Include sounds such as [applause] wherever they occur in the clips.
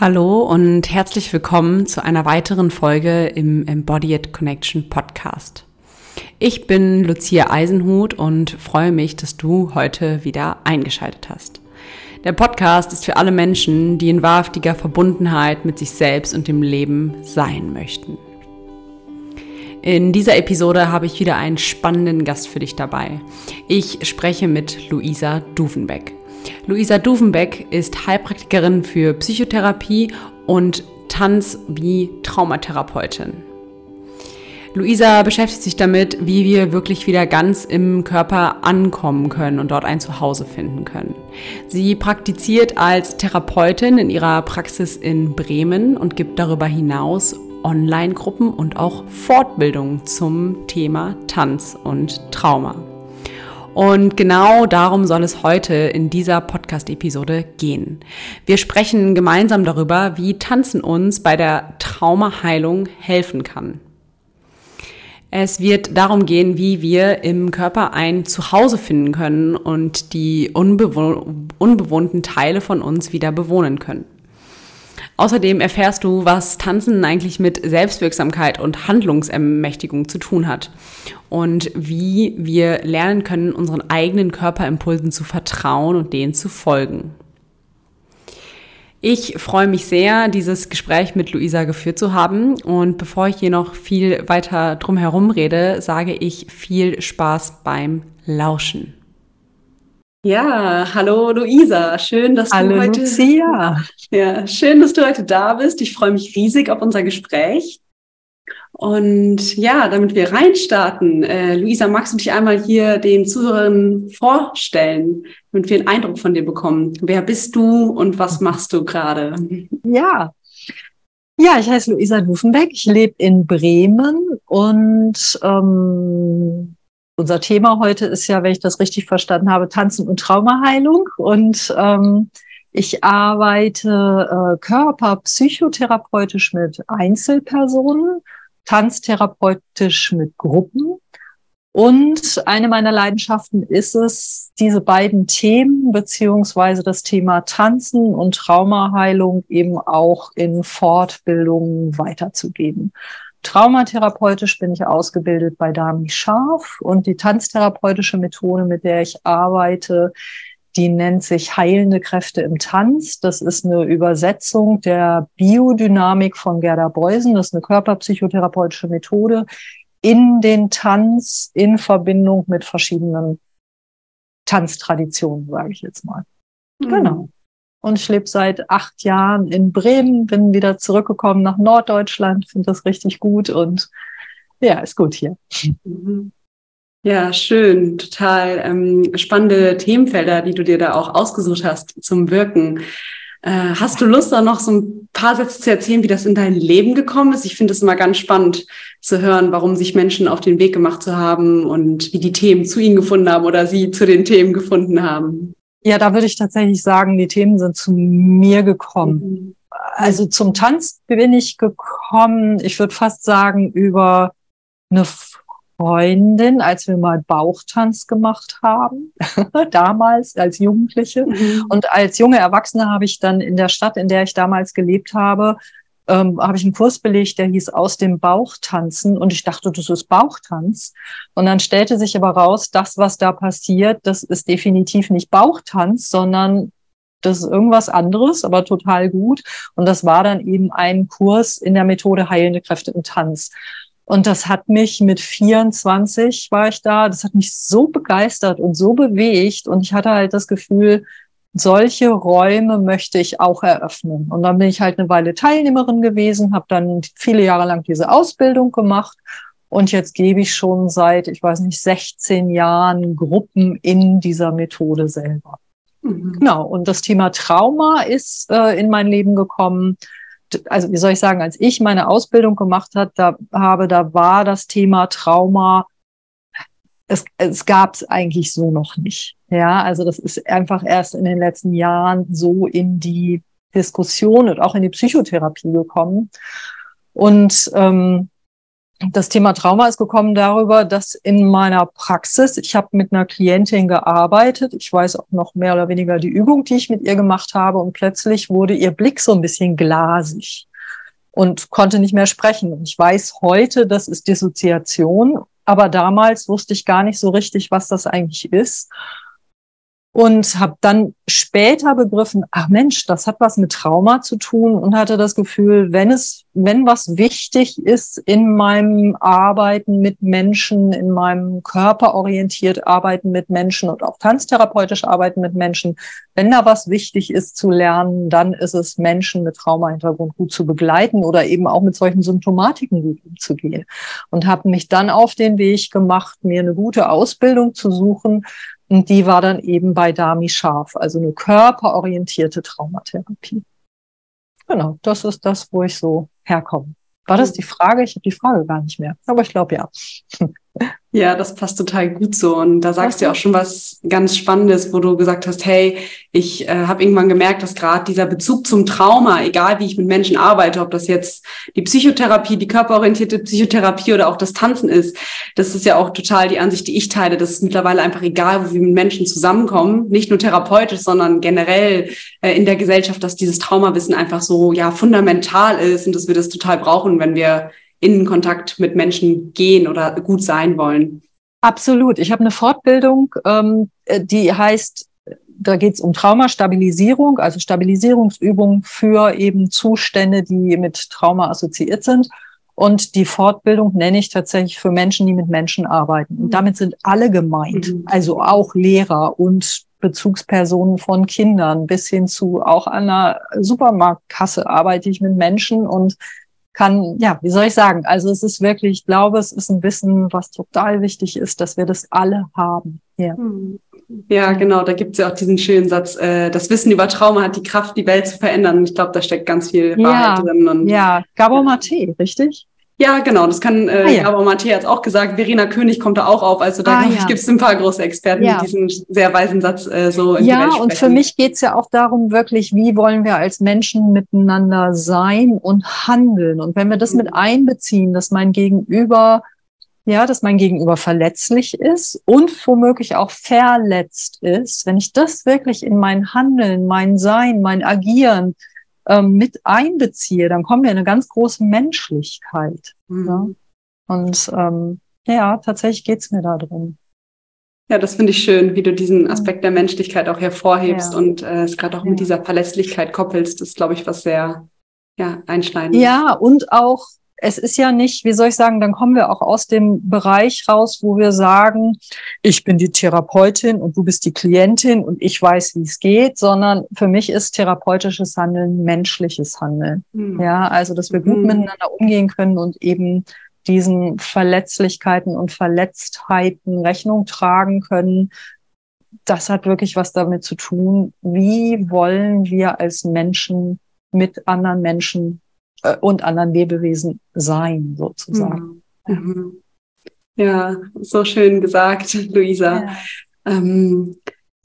Hallo und herzlich willkommen zu einer weiteren Folge im Embodied Connection Podcast. Ich bin Lucia Eisenhut und freue mich, dass du heute wieder eingeschaltet hast. Der Podcast ist für alle Menschen, die in wahrhaftiger Verbundenheit mit sich selbst und dem Leben sein möchten. In dieser Episode habe ich wieder einen spannenden Gast für dich dabei. Ich spreche mit Luisa Duvenbeck. Luisa Duvenbeck ist Heilpraktikerin für Psychotherapie und Tanz- wie Traumatherapeutin. Luisa beschäftigt sich damit, wie wir wirklich wieder ganz im Körper ankommen können und dort ein Zuhause finden können. Sie praktiziert als Therapeutin in ihrer Praxis in Bremen und gibt darüber hinaus Online-Gruppen und auch Fortbildungen zum Thema Tanz und Trauma. Und genau darum soll es heute in dieser Podcast-Episode gehen. Wir sprechen gemeinsam darüber, wie Tanzen uns bei der Traumaheilung helfen kann. Es wird darum gehen, wie wir im Körper ein Zuhause finden können und die unbewohnten Teile von uns wieder bewohnen können. Außerdem erfährst du, was Tanzen eigentlich mit Selbstwirksamkeit und Handlungsermächtigung zu tun hat und wie wir lernen können, unseren eigenen Körperimpulsen zu vertrauen und denen zu folgen. Ich freue mich sehr, dieses Gespräch mit Luisa geführt zu haben. Und bevor ich hier noch viel weiter drum herum rede, sage ich viel Spaß beim Lauschen. Ja, hallo Luisa, schön, dass hallo, du heute Lucia. Ja, schön, dass du heute da bist. Ich freue mich riesig auf unser Gespräch. Und ja, damit wir reinstarten, äh, Luisa, magst du dich einmal hier den Zuhörern vorstellen, damit wir einen Eindruck von dir bekommen? Wer bist du und was machst du gerade? Ja, ja, ich heiße Luisa Dufenbeck. Ich lebe in Bremen und ähm, unser Thema heute ist ja, wenn ich das richtig verstanden habe, Tanzen und Traumaheilung. Und ähm, ich arbeite äh, körperpsychotherapeutisch mit Einzelpersonen, tanztherapeutisch mit Gruppen. Und eine meiner Leidenschaften ist es, diese beiden Themen beziehungsweise das Thema Tanzen und Traumaheilung eben auch in Fortbildungen weiterzugeben. Traumatherapeutisch bin ich ausgebildet bei Dami Scharf und die tanztherapeutische Methode, mit der ich arbeite, die nennt sich Heilende Kräfte im Tanz. Das ist eine Übersetzung der Biodynamik von Gerda Beusen. Das ist eine körperpsychotherapeutische Methode in den Tanz in Verbindung mit verschiedenen Tanztraditionen, sage ich jetzt mal. Mhm. Genau und ich lebe seit acht Jahren in Bremen, bin wieder zurückgekommen nach Norddeutschland, finde das richtig gut und ja, ist gut hier. Mhm. Ja, schön, total ähm, spannende Themenfelder, die du dir da auch ausgesucht hast zum Wirken. Äh, hast du Lust, da noch so ein paar Sätze zu erzählen, wie das in dein Leben gekommen ist? Ich finde es immer ganz spannend zu hören, warum sich Menschen auf den Weg gemacht zu haben und wie die Themen zu ihnen gefunden haben oder sie zu den Themen gefunden haben. Ja, da würde ich tatsächlich sagen, die Themen sind zu mir gekommen. Mhm. Also zum Tanz bin ich gekommen, ich würde fast sagen, über eine Freundin, als wir mal Bauchtanz gemacht haben, [laughs] damals als Jugendliche. Mhm. Und als junge Erwachsene habe ich dann in der Stadt, in der ich damals gelebt habe, ähm, habe ich einen Kurs belegt, der hieß aus dem Bauch tanzen und ich dachte, das ist Bauchtanz. Und dann stellte sich aber raus, das, was da passiert, das ist definitiv nicht Bauchtanz, sondern das ist irgendwas anderes, aber total gut. Und das war dann eben ein Kurs in der Methode Heilende Kräfte im Tanz. Und das hat mich mit 24 war ich da, das hat mich so begeistert und so bewegt. Und ich hatte halt das Gefühl, solche Räume möchte ich auch eröffnen. Und dann bin ich halt eine Weile Teilnehmerin gewesen, habe dann viele Jahre lang diese Ausbildung gemacht und jetzt gebe ich schon seit, ich weiß nicht, 16 Jahren Gruppen in dieser Methode selber. Mhm. Genau. Und das Thema Trauma ist äh, in mein Leben gekommen. Also wie soll ich sagen, als ich meine Ausbildung gemacht hat, da habe, da war das Thema Trauma es, es gab es eigentlich so noch nicht. Ja, also das ist einfach erst in den letzten Jahren so in die Diskussion und auch in die Psychotherapie gekommen. Und ähm, das Thema Trauma ist gekommen darüber, dass in meiner Praxis, ich habe mit einer Klientin gearbeitet, ich weiß auch noch mehr oder weniger die Übung, die ich mit ihr gemacht habe, und plötzlich wurde ihr Blick so ein bisschen glasig und konnte nicht mehr sprechen. Und ich weiß heute, das ist Dissoziation, aber damals wusste ich gar nicht so richtig, was das eigentlich ist und habe dann später begriffen, ach Mensch, das hat was mit Trauma zu tun und hatte das Gefühl, wenn es, wenn was wichtig ist in meinem Arbeiten mit Menschen, in meinem körperorientiert Arbeiten mit Menschen und auch tanztherapeutisch Arbeiten mit Menschen, wenn da was wichtig ist zu lernen, dann ist es Menschen mit Traumahintergrund gut zu begleiten oder eben auch mit solchen Symptomatiken gut umzugehen. Und habe mich dann auf den Weg gemacht, mir eine gute Ausbildung zu suchen, und die war dann eben bei Dami Scharf, also eine körperorientierte Traumatherapie. Genau, das ist das, wo ich so herkomme. War das die Frage? Ich habe die Frage gar nicht mehr, aber ich glaube ja. [laughs] Ja, das passt total gut so. Und da sagst du ja auch schon was ganz Spannendes, wo du gesagt hast, hey, ich äh, habe irgendwann gemerkt, dass gerade dieser Bezug zum Trauma, egal wie ich mit Menschen arbeite, ob das jetzt die Psychotherapie, die körperorientierte Psychotherapie oder auch das Tanzen ist, das ist ja auch total die Ansicht, die ich teile, dass es mittlerweile einfach egal, wo wir mit Menschen zusammenkommen, nicht nur therapeutisch, sondern generell äh, in der Gesellschaft, dass dieses Traumawissen einfach so ja fundamental ist und dass wir das total brauchen, wenn wir in Kontakt mit Menschen gehen oder gut sein wollen. Absolut. Ich habe eine Fortbildung, ähm, die heißt, da geht es um Traumastabilisierung, also Stabilisierungsübungen für eben Zustände, die mit Trauma assoziiert sind. Und die Fortbildung nenne ich tatsächlich für Menschen, die mit Menschen arbeiten. Und damit sind alle gemeint, mhm. also auch Lehrer und Bezugspersonen von Kindern bis hin zu auch an einer Supermarktkasse arbeite ich mit Menschen und kann, ja, wie soll ich sagen? Also es ist wirklich, ich glaube, es ist ein Wissen, was total wichtig ist, dass wir das alle haben. Ja, ja genau, da gibt es ja auch diesen schönen Satz, äh, das Wissen über Trauma hat die Kraft, die Welt zu verändern. Und ich glaube, da steckt ganz viel Wahrheit ja, drin. Und, ja, Gabor Mate, richtig? Ja, genau, das kann äh, ah, ja. Gabor Mate hat auch gesagt, Verena König kommt da auch auf. Also da ah, ja. gibt es ein paar große Experten, ja. die diesen sehr weisen Satz äh, so in Ja, und für mich geht's ja auch darum, wirklich, wie wollen wir als Menschen miteinander sein und handeln. Und wenn wir das mhm. mit einbeziehen, dass mein Gegenüber, ja, dass mein Gegenüber verletzlich ist und womöglich auch verletzt ist, wenn ich das wirklich in mein Handeln, mein Sein, mein Agieren, ähm, mit einbeziehe, dann kommen wir in eine ganz große Menschlichkeit. Mhm. Ja? Und ähm, ja, tatsächlich geht's mir da drum. Ja, das finde ich schön, wie du diesen Aspekt der Menschlichkeit auch hervorhebst ja. und äh, es gerade auch ja. mit dieser Verlässlichkeit koppelst. Das ist, glaube ich, was sehr ja, einschneidendes. Ja, und auch es ist ja nicht, wie soll ich sagen, dann kommen wir auch aus dem Bereich raus, wo wir sagen, ich bin die Therapeutin und du bist die Klientin und ich weiß, wie es geht, sondern für mich ist therapeutisches Handeln menschliches Handeln. Mhm. Ja, also, dass wir gut mhm. miteinander umgehen können und eben diesen Verletzlichkeiten und Verletztheiten Rechnung tragen können. Das hat wirklich was damit zu tun, wie wollen wir als Menschen mit anderen Menschen äh, und anderen Lebewesen sein, sozusagen. Mhm. mhm. Ja, so schön gesagt, [laughs] Luisa. Ja. Ähm,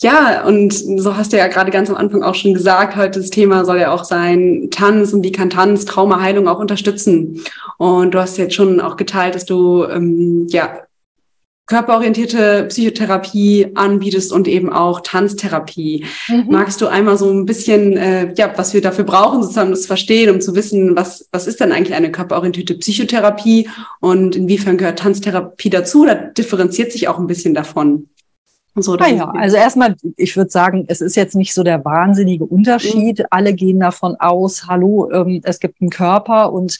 ja, und so hast du ja gerade ganz am Anfang auch schon gesagt, heute das Thema soll ja auch sein Tanz und wie kann Tanz Traumaheilung auch unterstützen. Und du hast jetzt schon auch geteilt, dass du ähm, ja körperorientierte Psychotherapie anbietest und eben auch Tanztherapie. Mhm. Magst du einmal so ein bisschen, äh, ja, was wir dafür brauchen, sozusagen das verstehen, um zu wissen, was, was ist denn eigentlich eine körperorientierte Psychotherapie und inwiefern gehört Tanztherapie dazu? Da differenziert sich auch ein bisschen davon. So, ah ja, also erstmal, ich würde sagen, es ist jetzt nicht so der wahnsinnige Unterschied. Mhm. Alle gehen davon aus, hallo, ähm, es gibt einen Körper und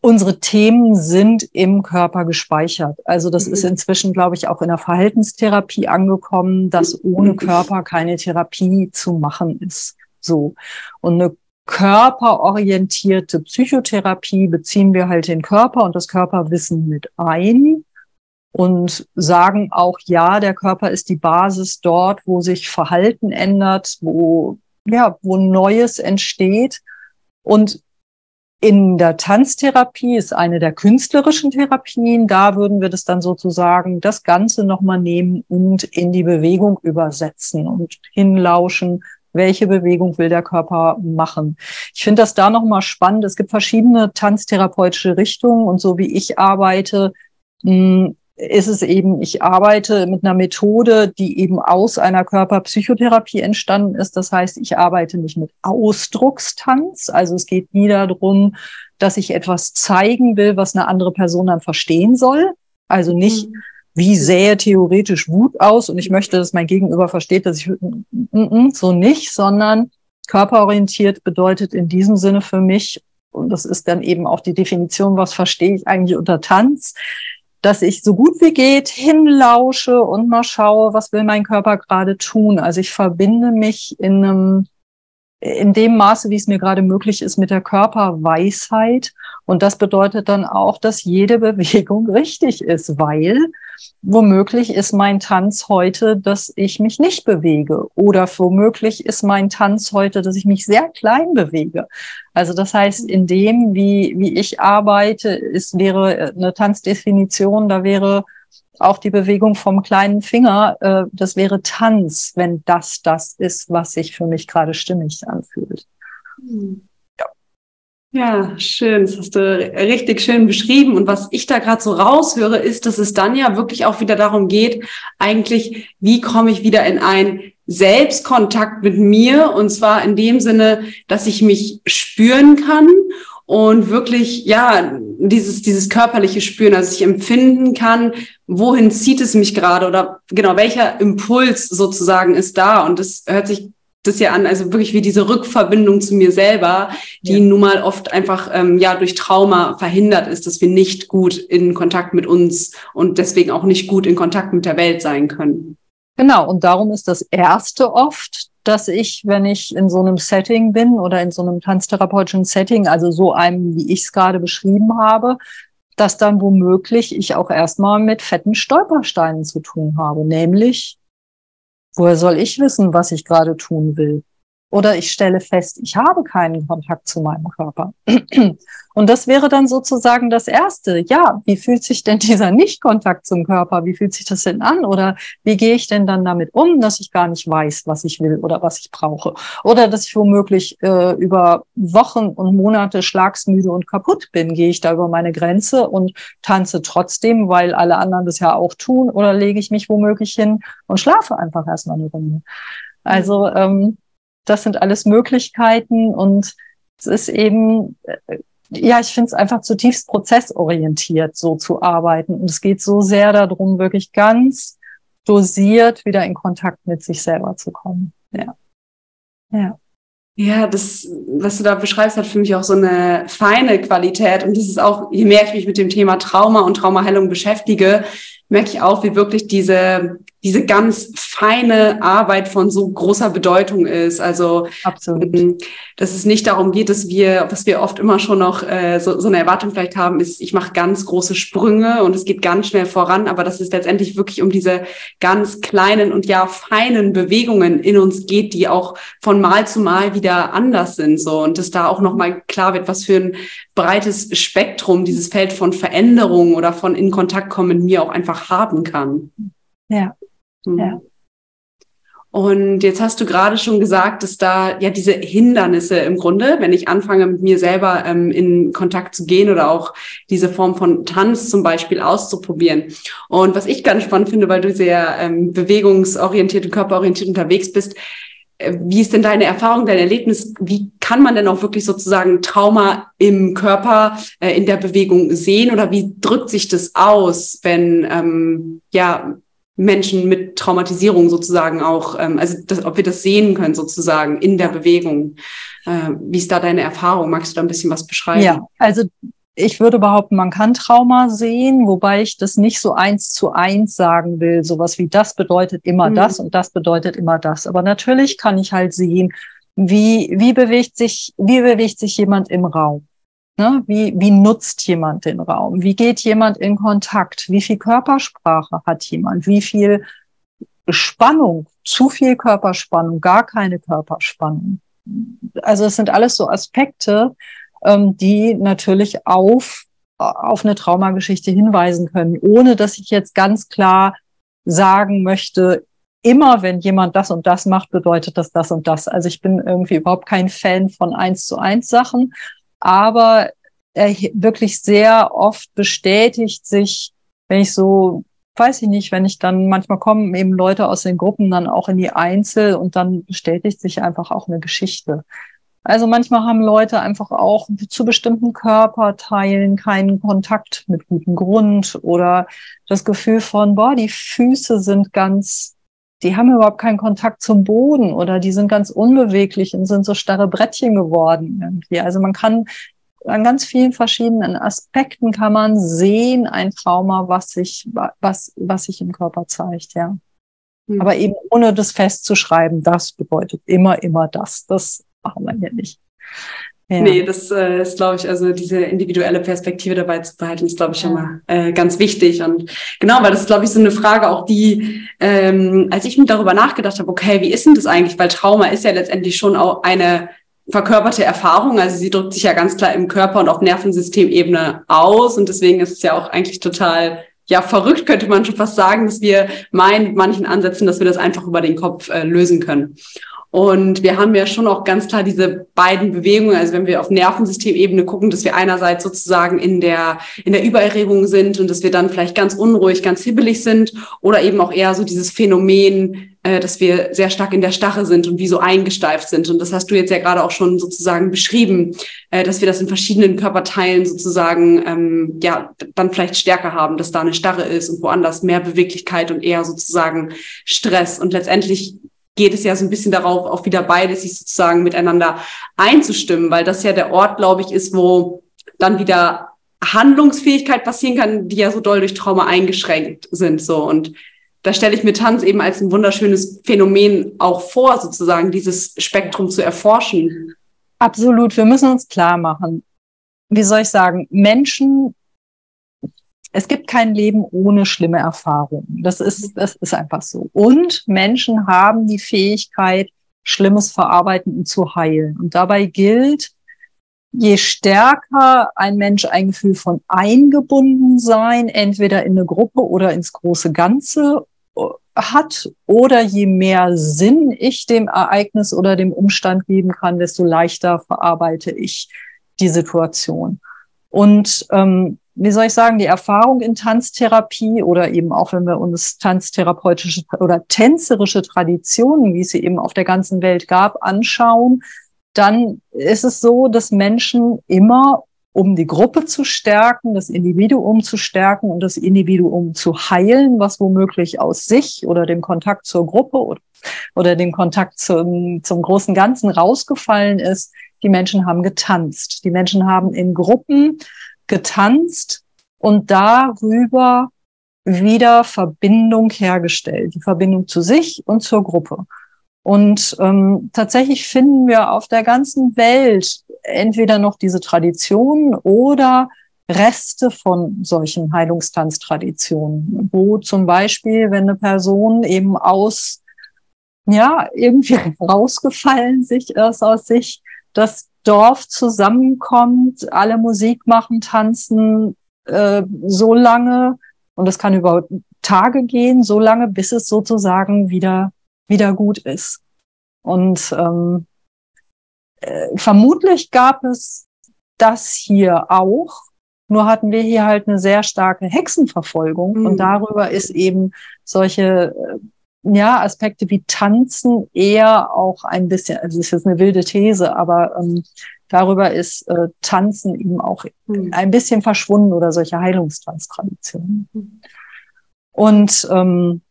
unsere Themen sind im Körper gespeichert. Also das mhm. ist inzwischen, glaube ich, auch in der Verhaltenstherapie angekommen, dass ohne Körper keine Therapie zu machen ist. So. Und eine körperorientierte Psychotherapie beziehen wir halt den Körper und das Körperwissen mit ein und sagen auch, ja, der Körper ist die Basis dort, wo sich Verhalten ändert, wo, ja, wo Neues entsteht. Und in der Tanztherapie ist eine der künstlerischen Therapien. Da würden wir das dann sozusagen das Ganze nochmal nehmen und in die Bewegung übersetzen und hinlauschen. welche Bewegung will der Körper machen. Ich finde das da nochmal spannend. Es gibt verschiedene tanztherapeutische Richtungen und so wie ich arbeite, hm, ist es eben, ich arbeite mit einer Methode, die eben aus einer Körperpsychotherapie entstanden ist. Das heißt, ich arbeite nicht mit Ausdruckstanz. Also es geht nie darum, dass ich etwas zeigen will, was eine andere Person dann verstehen soll. Also nicht, mhm. wie sähe theoretisch Wut aus und ich möchte, dass mein Gegenüber versteht, dass ich so nicht, sondern körperorientiert bedeutet in diesem Sinne für mich, und das ist dann eben auch die Definition, was verstehe ich eigentlich unter Tanz, dass ich so gut wie geht hinlausche und mal schaue, was will mein Körper gerade tun. Also ich verbinde mich in einem in dem Maße, wie es mir gerade möglich ist, mit der Körperweisheit. Und das bedeutet dann auch, dass jede [laughs] Bewegung richtig ist, weil womöglich ist mein Tanz heute, dass ich mich nicht bewege. Oder womöglich ist mein Tanz heute, dass ich mich sehr klein bewege. Also das heißt, in dem, wie, wie ich arbeite, ist, wäre eine Tanzdefinition, da wäre auch die Bewegung vom kleinen Finger, äh, das wäre Tanz, wenn das das ist, was sich für mich gerade stimmig anfühlt. Ja. ja, schön. Das hast du richtig schön beschrieben. Und was ich da gerade so raushöre, ist, dass es dann ja wirklich auch wieder darum geht, eigentlich, wie komme ich wieder in ein Selbstkontakt mit mir? Und zwar in dem Sinne, dass ich mich spüren kann und wirklich, ja, dieses, dieses körperliche Spüren, also ich empfinden kann, wohin zieht es mich gerade oder genau, welcher Impuls sozusagen ist da und das hört sich das ja an, also wirklich wie diese Rückverbindung zu mir selber, die ja. nun mal oft einfach ähm, ja durch Trauma verhindert ist, dass wir nicht gut in Kontakt mit uns und deswegen auch nicht gut in Kontakt mit der Welt sein können. Genau, und darum ist das Erste oft, dass ich, wenn ich in so einem Setting bin oder in so einem tanztherapeutischen Setting, also so einem, wie ich es gerade beschrieben habe, dass dann womöglich ich auch erstmal mit fetten Stolpersteinen zu tun habe, nämlich, woher soll ich wissen, was ich gerade tun will? Oder ich stelle fest, ich habe keinen Kontakt zu meinem Körper. [clears throat] Und das wäre dann sozusagen das Erste. Ja, wie fühlt sich denn dieser Nicht-Kontakt zum Körper? Wie fühlt sich das denn an? Oder wie gehe ich denn dann damit um, dass ich gar nicht weiß, was ich will oder was ich brauche? Oder dass ich womöglich äh, über Wochen und Monate schlagsmüde und kaputt bin. Gehe ich da über meine Grenze und tanze trotzdem, weil alle anderen das ja auch tun? Oder lege ich mich womöglich hin und schlafe einfach erstmal eine Runde? Also ähm, das sind alles Möglichkeiten und es ist eben äh, ja, ich finde es einfach zutiefst prozessorientiert, so zu arbeiten. Und es geht so sehr darum, wirklich ganz dosiert wieder in Kontakt mit sich selber zu kommen. Ja. Ja. Ja, das, was du da beschreibst, hat für mich auch so eine feine Qualität. Und das ist auch, je mehr ich mich mit dem Thema Trauma und Traumaheilung beschäftige, merke ich auch, wie wirklich diese diese ganz feine Arbeit von so großer Bedeutung ist. Also, Absolut. Ähm, dass es nicht darum geht, dass wir, was wir oft immer schon noch äh, so, so eine Erwartung vielleicht haben, ist, ich mache ganz große Sprünge und es geht ganz schnell voran, aber dass es letztendlich wirklich um diese ganz kleinen und ja feinen Bewegungen in uns geht, die auch von Mal zu Mal wieder anders sind. So und dass da auch nochmal klar wird, was für ein breites Spektrum dieses Feld von Veränderung oder von in Kontakt kommen mir auch einfach haben kann. Ja. Mhm. Ja. Und jetzt hast du gerade schon gesagt, dass da ja diese Hindernisse im Grunde, wenn ich anfange mit mir selber ähm, in Kontakt zu gehen oder auch diese Form von Tanz zum Beispiel auszuprobieren. Und was ich ganz spannend finde, weil du sehr ähm, bewegungsorientiert und körperorientiert unterwegs bist, äh, wie ist denn deine Erfahrung, dein Erlebnis? Wie kann man denn auch wirklich sozusagen Trauma im Körper, äh, in der Bewegung sehen oder wie drückt sich das aus, wenn ähm, ja Menschen mit Traumatisierung sozusagen auch, ähm, also das, ob wir das sehen können sozusagen in der Bewegung. Äh, wie ist da deine Erfahrung? Magst du da ein bisschen was beschreiben? Ja, also ich würde behaupten, man kann Trauma sehen, wobei ich das nicht so eins zu eins sagen will. Sowas wie das bedeutet immer mhm. das und das bedeutet immer das. Aber natürlich kann ich halt sehen, wie, wie bewegt sich, wie bewegt sich jemand im Raum? Ne? Wie, wie nutzt jemand den Raum? Wie geht jemand in Kontakt? Wie viel Körpersprache hat jemand? Wie viel Spannung? Zu viel Körperspannung? Gar keine Körperspannung? Also es sind alles so Aspekte, ähm, die natürlich auf, auf eine Traumageschichte hinweisen können, ohne dass ich jetzt ganz klar sagen möchte, immer, wenn jemand das und das macht, bedeutet das das und das. Also ich bin irgendwie überhaupt kein Fan von eins zu eins Sachen, aber er wirklich sehr oft bestätigt sich, wenn ich so, weiß ich nicht, wenn ich dann manchmal kommen eben Leute aus den Gruppen dann auch in die Einzel und dann bestätigt sich einfach auch eine Geschichte. Also manchmal haben Leute einfach auch zu bestimmten Körperteilen keinen Kontakt mit gutem Grund oder das Gefühl von, boah, die Füße sind ganz, die haben überhaupt keinen Kontakt zum Boden oder die sind ganz unbeweglich und sind so starre Brettchen geworden irgendwie. Also man kann an ganz vielen verschiedenen Aspekten kann man sehen ein Trauma, was sich, was, was sich im Körper zeigt, ja. Mhm. Aber eben ohne das festzuschreiben, das bedeutet immer, immer das. Das machen wir hier nicht. Ja. Nee, das äh, ist, glaube ich, also diese individuelle Perspektive dabei zu behalten, ist, glaube ich, ja. immer äh, ganz wichtig. Und genau, weil das ist, glaube ich, so eine Frage auch, die, ähm, als ich mir darüber nachgedacht habe, okay, wie ist denn das eigentlich? Weil Trauma ist ja letztendlich schon auch eine verkörperte Erfahrung. Also sie drückt sich ja ganz klar im Körper und auf Nervensystemebene aus. Und deswegen ist es ja auch eigentlich total ja verrückt, könnte man schon fast sagen, dass wir meinen mit manchen Ansätzen, dass wir das einfach über den Kopf äh, lösen können. Und wir haben ja schon auch ganz klar diese beiden Bewegungen, also wenn wir auf Nervensystemebene gucken, dass wir einerseits sozusagen in der, in der Übererregung sind und dass wir dann vielleicht ganz unruhig, ganz hibbelig sind oder eben auch eher so dieses Phänomen, äh, dass wir sehr stark in der Stache sind und wie so eingesteift sind. Und das hast du jetzt ja gerade auch schon sozusagen beschrieben, äh, dass wir das in verschiedenen Körperteilen sozusagen, ähm, ja, dann vielleicht stärker haben, dass da eine Starre ist und woanders mehr Beweglichkeit und eher sozusagen Stress. Und letztendlich geht es ja so ein bisschen darauf, auch wieder beide sich sozusagen miteinander einzustimmen, weil das ja der Ort, glaube ich, ist, wo dann wieder Handlungsfähigkeit passieren kann, die ja so doll durch Trauma eingeschränkt sind, so. Und da stelle ich mir Tanz eben als ein wunderschönes Phänomen auch vor, sozusagen dieses Spektrum zu erforschen. Absolut. Wir müssen uns klar machen. Wie soll ich sagen? Menschen es gibt kein Leben ohne schlimme Erfahrungen. Das ist, das ist einfach so. Und Menschen haben die Fähigkeit, Schlimmes verarbeiten und zu heilen. Und dabei gilt, je stärker ein Mensch ein Gefühl von eingebunden sein, entweder in eine Gruppe oder ins große Ganze äh, hat, oder je mehr Sinn ich dem Ereignis oder dem Umstand geben kann, desto leichter verarbeite ich die Situation. Und ähm, wie soll ich sagen, die Erfahrung in Tanztherapie oder eben auch, wenn wir uns tanztherapeutische oder tänzerische Traditionen, wie es sie eben auf der ganzen Welt gab, anschauen, dann ist es so, dass Menschen immer, um die Gruppe zu stärken, das Individuum zu stärken und das Individuum zu heilen, was womöglich aus sich oder dem Kontakt zur Gruppe oder, oder dem Kontakt zum, zum großen Ganzen rausgefallen ist, die Menschen haben getanzt. Die Menschen haben in Gruppen getanzt und darüber wieder Verbindung hergestellt, die Verbindung zu sich und zur Gruppe. Und ähm, tatsächlich finden wir auf der ganzen Welt entweder noch diese Traditionen oder Reste von solchen Heilungstanztraditionen, wo zum Beispiel, wenn eine Person eben aus, ja, irgendwie [laughs] rausgefallen sich ist aus sich, das Dorf zusammenkommt, alle Musik machen, tanzen, äh, so lange, und das kann über Tage gehen, so lange, bis es sozusagen wieder, wieder gut ist. Und ähm, äh, vermutlich gab es das hier auch, nur hatten wir hier halt eine sehr starke Hexenverfolgung mhm. und darüber ist eben solche äh, ja, Aspekte wie Tanzen eher auch ein bisschen, also das ist jetzt eine wilde These, aber ähm, darüber ist äh, Tanzen eben auch mhm. ein bisschen verschwunden oder solche Heilungstanztraditionen. Mhm. Und ähm,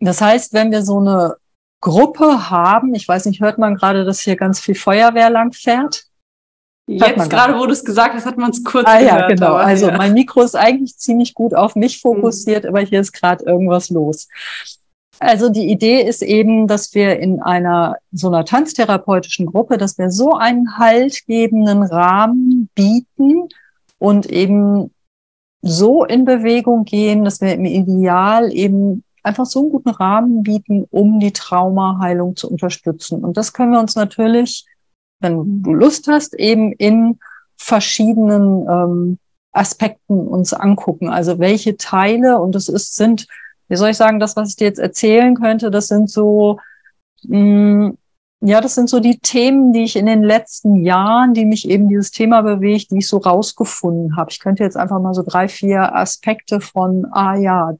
das heißt, wenn wir so eine Gruppe haben, ich weiß nicht, hört man gerade, dass hier ganz viel Feuerwehr lang fährt? Jetzt gerade, wo du es gesagt hast, hat man es kurz ah, gehört. Ja, genau. Also ja. mein Mikro ist eigentlich ziemlich gut auf mich fokussiert, mhm. aber hier ist gerade irgendwas los. Also die Idee ist eben, dass wir in einer so einer tanztherapeutischen Gruppe, dass wir so einen haltgebenden Rahmen bieten und eben so in Bewegung gehen, dass wir im Ideal eben einfach so einen guten Rahmen bieten, um die Traumaheilung zu unterstützen. Und das können wir uns natürlich, wenn du Lust hast, eben in verschiedenen ähm, Aspekten uns angucken. Also welche Teile, und das ist, sind wie soll ich sagen, das, was ich dir jetzt erzählen könnte, das sind so, mh, mm, ja, das sind so die Themen, die ich in den letzten Jahren, die mich eben dieses Thema bewegt, die ich so rausgefunden habe. Ich könnte jetzt einfach mal so drei, vier Aspekte von, ah ja,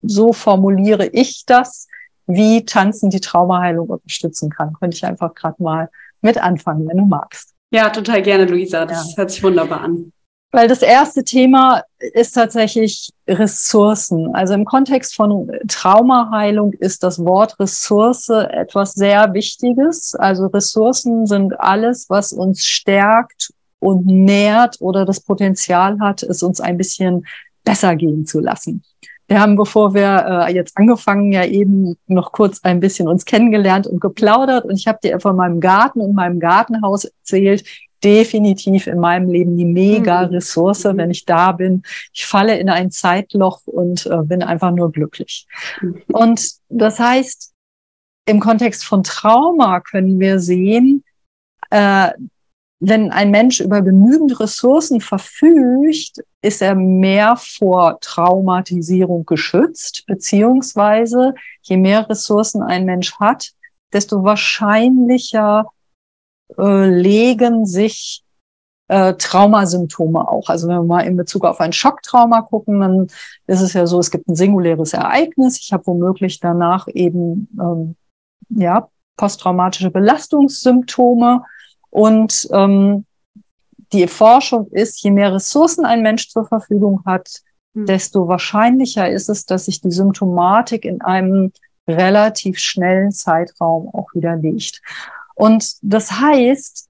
so formuliere ich das, wie Tanzen die Traumaheilung unterstützen kann. Könnte ich einfach gerade mal mit anfangen, wenn du magst. Ja, total gerne, Luisa. Das ja. hört sich wunderbar an. Weil das erste Thema ist tatsächlich Ressourcen. Also im Kontext von Traumaheilung ist das Wort Ressource etwas sehr Wichtiges. Also Ressourcen sind alles, was uns stärkt und nährt oder das Potenzial hat, es uns ein bisschen besser gehen zu lassen. Wir haben, bevor wir äh, jetzt angefangen, ja eben noch kurz ein bisschen uns kennengelernt und geplaudert. Und ich habe dir von meinem Garten und meinem Gartenhaus erzählt, definitiv in meinem Leben die mega mhm. Ressource, wenn ich da bin. Ich falle in ein Zeitloch und äh, bin einfach nur glücklich. Mhm. Und das heißt, im Kontext von Trauma können wir sehen, äh, wenn ein Mensch über genügend Ressourcen verfügt, ist er mehr vor Traumatisierung geschützt, beziehungsweise je mehr Ressourcen ein Mensch hat, desto wahrscheinlicher äh, legen sich äh, Traumasymptome auch. Also wenn wir mal in Bezug auf ein Schocktrauma gucken, dann ist es ja so, es gibt ein singuläres Ereignis. Ich habe womöglich danach eben ähm, ja posttraumatische Belastungssymptome und ähm, die Forschung ist, je mehr Ressourcen ein Mensch zur Verfügung hat, mhm. desto wahrscheinlicher ist es, dass sich die Symptomatik in einem relativ schnellen Zeitraum auch wieder legt. Und das heißt,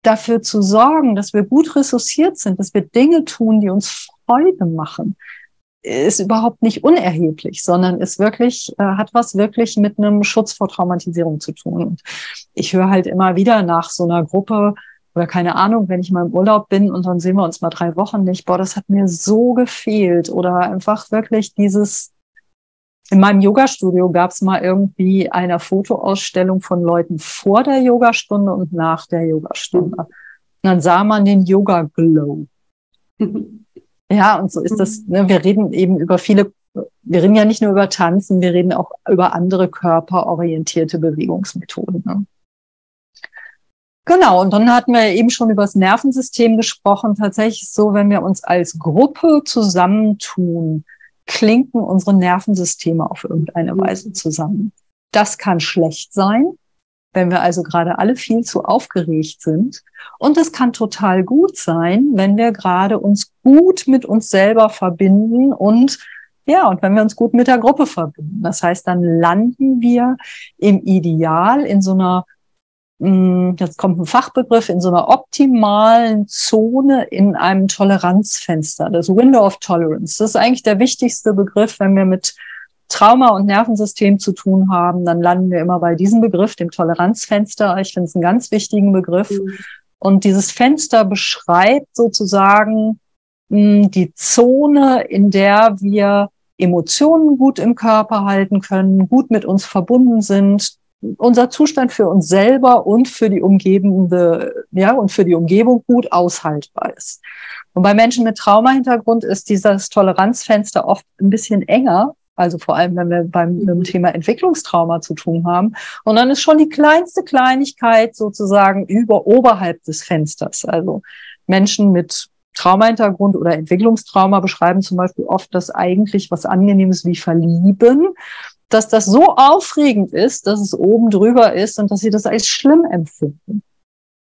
dafür zu sorgen, dass wir gut ressourciert sind, dass wir Dinge tun, die uns Freude machen, ist überhaupt nicht unerheblich, sondern ist wirklich, äh, hat was wirklich mit einem Schutz vor Traumatisierung zu tun. Und ich höre halt immer wieder nach so einer Gruppe, oder keine Ahnung, wenn ich mal im Urlaub bin und dann sehen wir uns mal drei Wochen nicht, boah, das hat mir so gefehlt. Oder einfach wirklich dieses, in meinem Yogastudio gab es mal irgendwie eine Fotoausstellung von Leuten vor der Yogastunde und nach der Yogastunde. Und dann sah man den Yoga Glow. [laughs] Ja, und so ist das. Ne? Wir reden eben über viele, wir reden ja nicht nur über Tanzen, wir reden auch über andere körperorientierte Bewegungsmethoden. Ne? Genau, und dann hatten wir eben schon über das Nervensystem gesprochen. Tatsächlich so, wenn wir uns als Gruppe zusammentun, klinken unsere Nervensysteme auf irgendeine mhm. Weise zusammen. Das kann schlecht sein, wenn wir also gerade alle viel zu aufgeregt sind. Und es kann total gut sein, wenn wir gerade uns gut mit uns selber verbinden und ja, und wenn wir uns gut mit der Gruppe verbinden. Das heißt, dann landen wir im Ideal in so einer, jetzt kommt ein Fachbegriff, in so einer optimalen Zone in einem Toleranzfenster, das Window of Tolerance. Das ist eigentlich der wichtigste Begriff, wenn wir mit Trauma und Nervensystem zu tun haben, dann landen wir immer bei diesem Begriff, dem Toleranzfenster. Ich finde es einen ganz wichtigen Begriff. Mhm. Und dieses Fenster beschreibt sozusagen mh, hm, die Zone, in der wir Emotionen gut im Körper halten können, gut mit uns verbunden sind, unser Zustand für uns selber und für die umgebende, ja, und für die Umgebung gut aushaltbar ist. Und bei Menschen mit Traumahintergrund ist dieses Toleranzfenster oft ein bisschen enger, also vor allem, wenn wir beim mhm. Thema Entwicklungstrauma zu tun haben. Und dann ist schon die kleinste Kleinigkeit sozusagen über oberhalb des Fensters. Also Menschen mit Traumahintergrund oder Entwicklungstrauma beschreiben zum Beispiel oft das eigentlich was Angenehmes wie Verlieben, dass das so aufregend ist, dass es oben drüber ist und dass sie das als schlimm empfinden.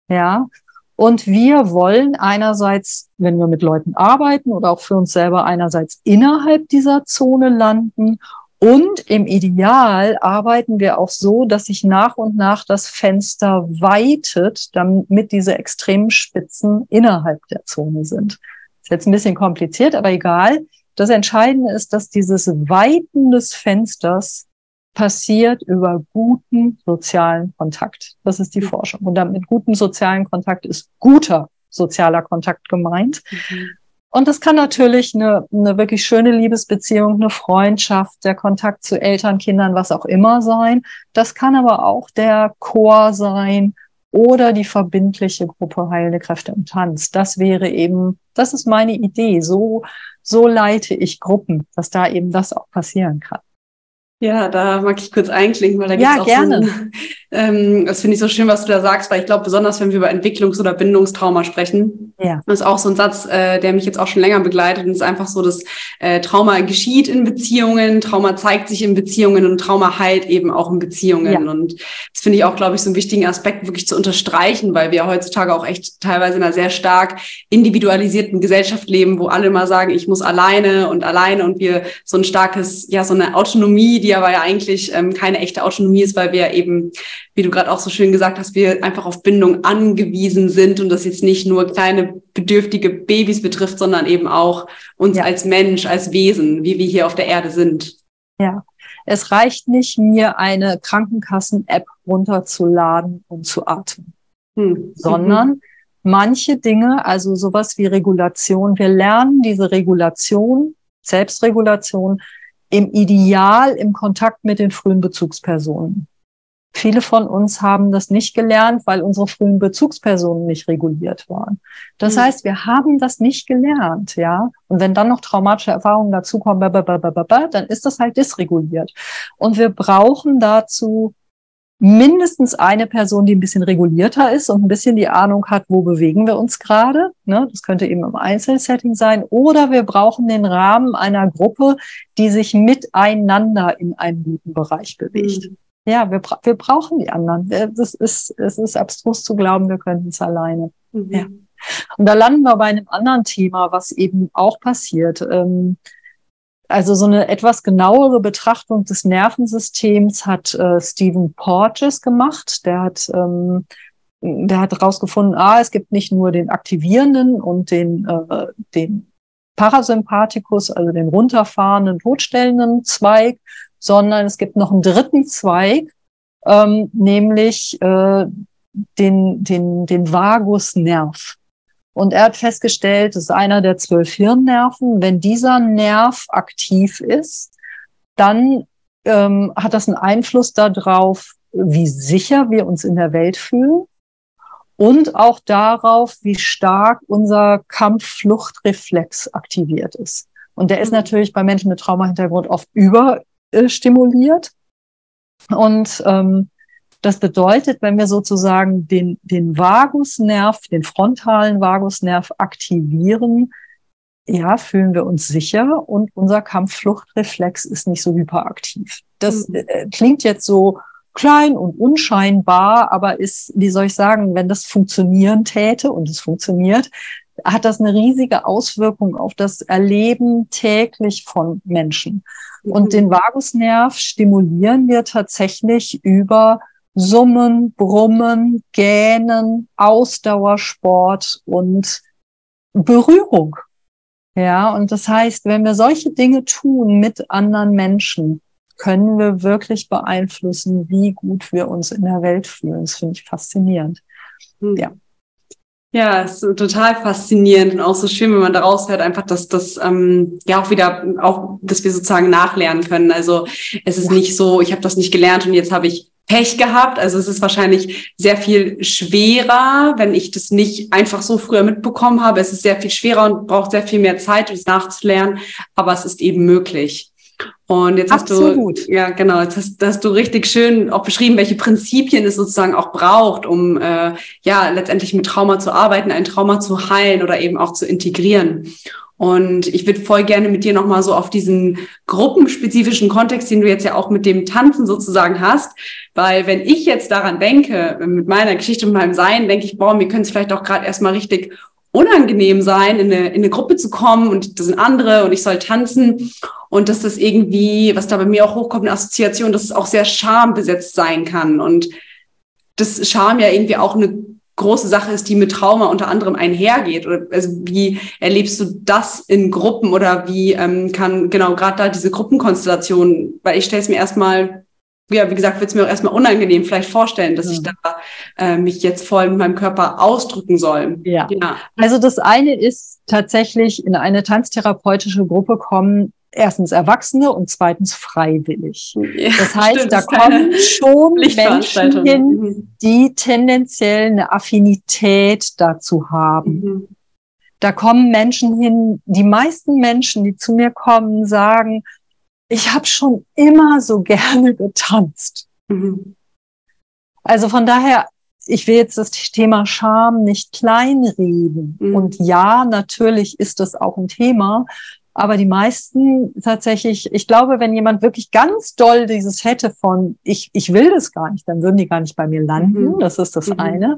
Ja, und wir wollen einerseits, wenn wir mit Leuten arbeiten oder auch für uns selber einerseits innerhalb dieser Zone landen und im Ideal arbeiten wir auch so, dass sich nach und nach das Fenster weitet, damit diese extremen Spitzen innerhalb der Zone sind. Ist jetzt ein bisschen kompliziert, aber egal. Das Entscheidende ist, dass dieses Weiten des Fensters passiert über guten sozialen Kontakt. Das ist die mhm. Forschung. Und damit guten sozialen Kontakt ist guter sozialer Kontakt gemeint. Mhm. Und das kann natürlich eine, eine wirklich schöne Liebesbeziehung, eine Freundschaft, der Kontakt zu Eltern, Kindern, was auch immer sein. Das kann aber auch der Chor sein oder die verbindliche Gruppe Heilende Kräfte im Tanz. Das wäre eben, das ist meine Idee. So so leite ich Gruppen, dass da eben das auch passieren kann. Ja, da mag ich kurz einklinken, weil da gibt es ja, auch gerne. so, ähm, das finde ich so schön, was du da sagst, weil ich glaube, besonders wenn wir über Entwicklungs- oder Bindungstrauma sprechen, ja. das ist auch so ein Satz, äh, der mich jetzt auch schon länger begleitet und ist einfach so, dass äh, Trauma geschieht in Beziehungen, Trauma zeigt sich in Beziehungen und Trauma heilt eben auch in Beziehungen. Ja. Und das finde ich auch, glaube ich, so einen wichtigen Aspekt wirklich zu unterstreichen, weil wir heutzutage auch echt teilweise in einer sehr stark individualisierten Gesellschaft leben, wo alle mal sagen, ich muss alleine und alleine und wir so ein starkes, ja, so eine Autonomie, die aber ja eigentlich ähm, keine echte Autonomie ist, weil wir eben, wie du gerade auch so schön gesagt hast, wir einfach auf Bindung angewiesen sind und das jetzt nicht nur kleine bedürftige Babys betrifft, sondern eben auch uns ja. als Mensch, als Wesen, wie wir hier auf der Erde sind. Ja, es reicht nicht, mir eine Krankenkassen-App runterzuladen und zu atmen, hm. sondern mhm. manche Dinge, also sowas wie Regulation, wir lernen diese Regulation, Selbstregulation im Ideal im Kontakt mit den frühen Bezugspersonen. Viele von uns haben das nicht gelernt, weil unsere frühen Bezugspersonen nicht reguliert waren. Das mhm. heißt, wir haben das nicht gelernt, ja. Und wenn dann noch traumatische Erfahrungen dazukommen, dann ist das halt dysreguliert. Und wir brauchen dazu mindestens eine Person, die ein bisschen regulierter ist und ein bisschen die Ahnung hat, wo bewegen wir uns gerade. Ne? Das könnte eben im Einzelsetting sein. Oder wir brauchen den Rahmen einer Gruppe, die sich miteinander in einem guten Bereich bewegt. Mhm. Ja, wir, wir brauchen die anderen. Das ist, es ist abstrus zu glauben, wir könnten es alleine. Mhm. Ja. Und da landen wir bei einem anderen Thema, was eben auch passiert. Ähm, also so eine etwas genauere Betrachtung des Nervensystems hat äh, Stephen Porges gemacht. Der hat, ähm, der hat herausgefunden, ah, es gibt nicht nur den aktivierenden und den, äh, den Parasympathikus, also den runterfahrenden, totstellenden Zweig, sondern es gibt noch einen dritten Zweig, ähm, nämlich äh, den, den, den Vagusnerv. Und er hat festgestellt, das ist einer der zwölf Hirnnerven. Wenn dieser Nerv aktiv ist, dann ähm, hat das einen Einfluss darauf, wie sicher wir uns in der Welt fühlen und auch darauf, wie stark unser Kampf-Flucht-Reflex aktiviert ist. Und der ist mhm. natürlich bei Menschen mit Traumahintergrund oft überstimuliert. Und ähm, das bedeutet, wenn wir sozusagen den, den Vagusnerv, den frontalen Vagusnerv aktivieren, ja, fühlen wir uns sicher und unser Kampffluchtreflex ist nicht so hyperaktiv. Das mhm. äh, klingt jetzt so klein und unscheinbar, aber ist, wie soll ich sagen, wenn das funktionieren täte und es funktioniert, hat das eine riesige Auswirkung auf das Erleben täglich von Menschen. Mhm. Und den Vagusnerv stimulieren wir tatsächlich über Summen, Brummen, Gähnen, Ausdauersport und Berührung. Ja, und das heißt, wenn wir solche Dinge tun mit anderen Menschen, können wir wirklich beeinflussen, wie gut wir uns in der Welt fühlen. Das finde ich faszinierend. Hm. Ja. Ja, ist total faszinierend und auch so schön, wenn man daraus hört, einfach, dass das ähm, ja auch wieder, auch, dass wir sozusagen nachlernen können. Also es ist ja. nicht so, ich habe das nicht gelernt und jetzt habe ich Pech gehabt. Also es ist wahrscheinlich sehr viel schwerer, wenn ich das nicht einfach so früher mitbekommen habe. Es ist sehr viel schwerer und braucht sehr viel mehr Zeit, um es nachzulernen, aber es ist eben möglich. Und jetzt Absolut. hast du, ja genau, jetzt hast, hast, du richtig schön auch beschrieben, welche Prinzipien es sozusagen auch braucht, um äh, ja letztendlich mit Trauma zu arbeiten, ein Trauma zu heilen oder eben auch zu integrieren. Und ich würde voll gerne mit dir nochmal so auf diesen gruppenspezifischen Kontext, den du jetzt ja auch mit dem Tanzen sozusagen hast, weil wenn ich jetzt daran denke, mit meiner Geschichte und meinem Sein, denke ich, boah, mir könnte es vielleicht auch gerade erstmal richtig unangenehm sein, in eine, in eine Gruppe zu kommen und das sind andere und ich soll tanzen und dass das irgendwie, was da bei mir auch hochkommt, eine Assoziation, dass es auch sehr schambesetzt sein kann und das Scham ja irgendwie auch eine große Sache ist, die mit Trauma unter anderem einhergeht? Oder also wie erlebst du das in Gruppen oder wie ähm, kann genau gerade da diese Gruppenkonstellation, weil ich stelle es mir erstmal, ja, wie gesagt, wird es mir auch erstmal unangenehm vielleicht vorstellen, dass ja. ich da äh, mich jetzt voll mit meinem Körper ausdrücken soll. Ja. ja. Also das eine ist tatsächlich in eine tanztherapeutische Gruppe kommen, erstens Erwachsene und zweitens freiwillig. Ja, das heißt, stimmt, da kommen schon Menschen hin, mhm. die tendenziell eine Affinität dazu haben. Mhm. Da kommen Menschen hin, die meisten Menschen, die zu mir kommen, sagen, ich habe schon immer so gerne getanzt. Mhm. Also von daher, ich will jetzt das Thema Scham nicht kleinreden. Mhm. Und ja, natürlich ist das auch ein Thema, aber die meisten tatsächlich, ich glaube, wenn jemand wirklich ganz doll dieses hätte von, ich, ich will das gar nicht, dann würden die gar nicht bei mir landen. Mhm. Das ist das mhm. eine.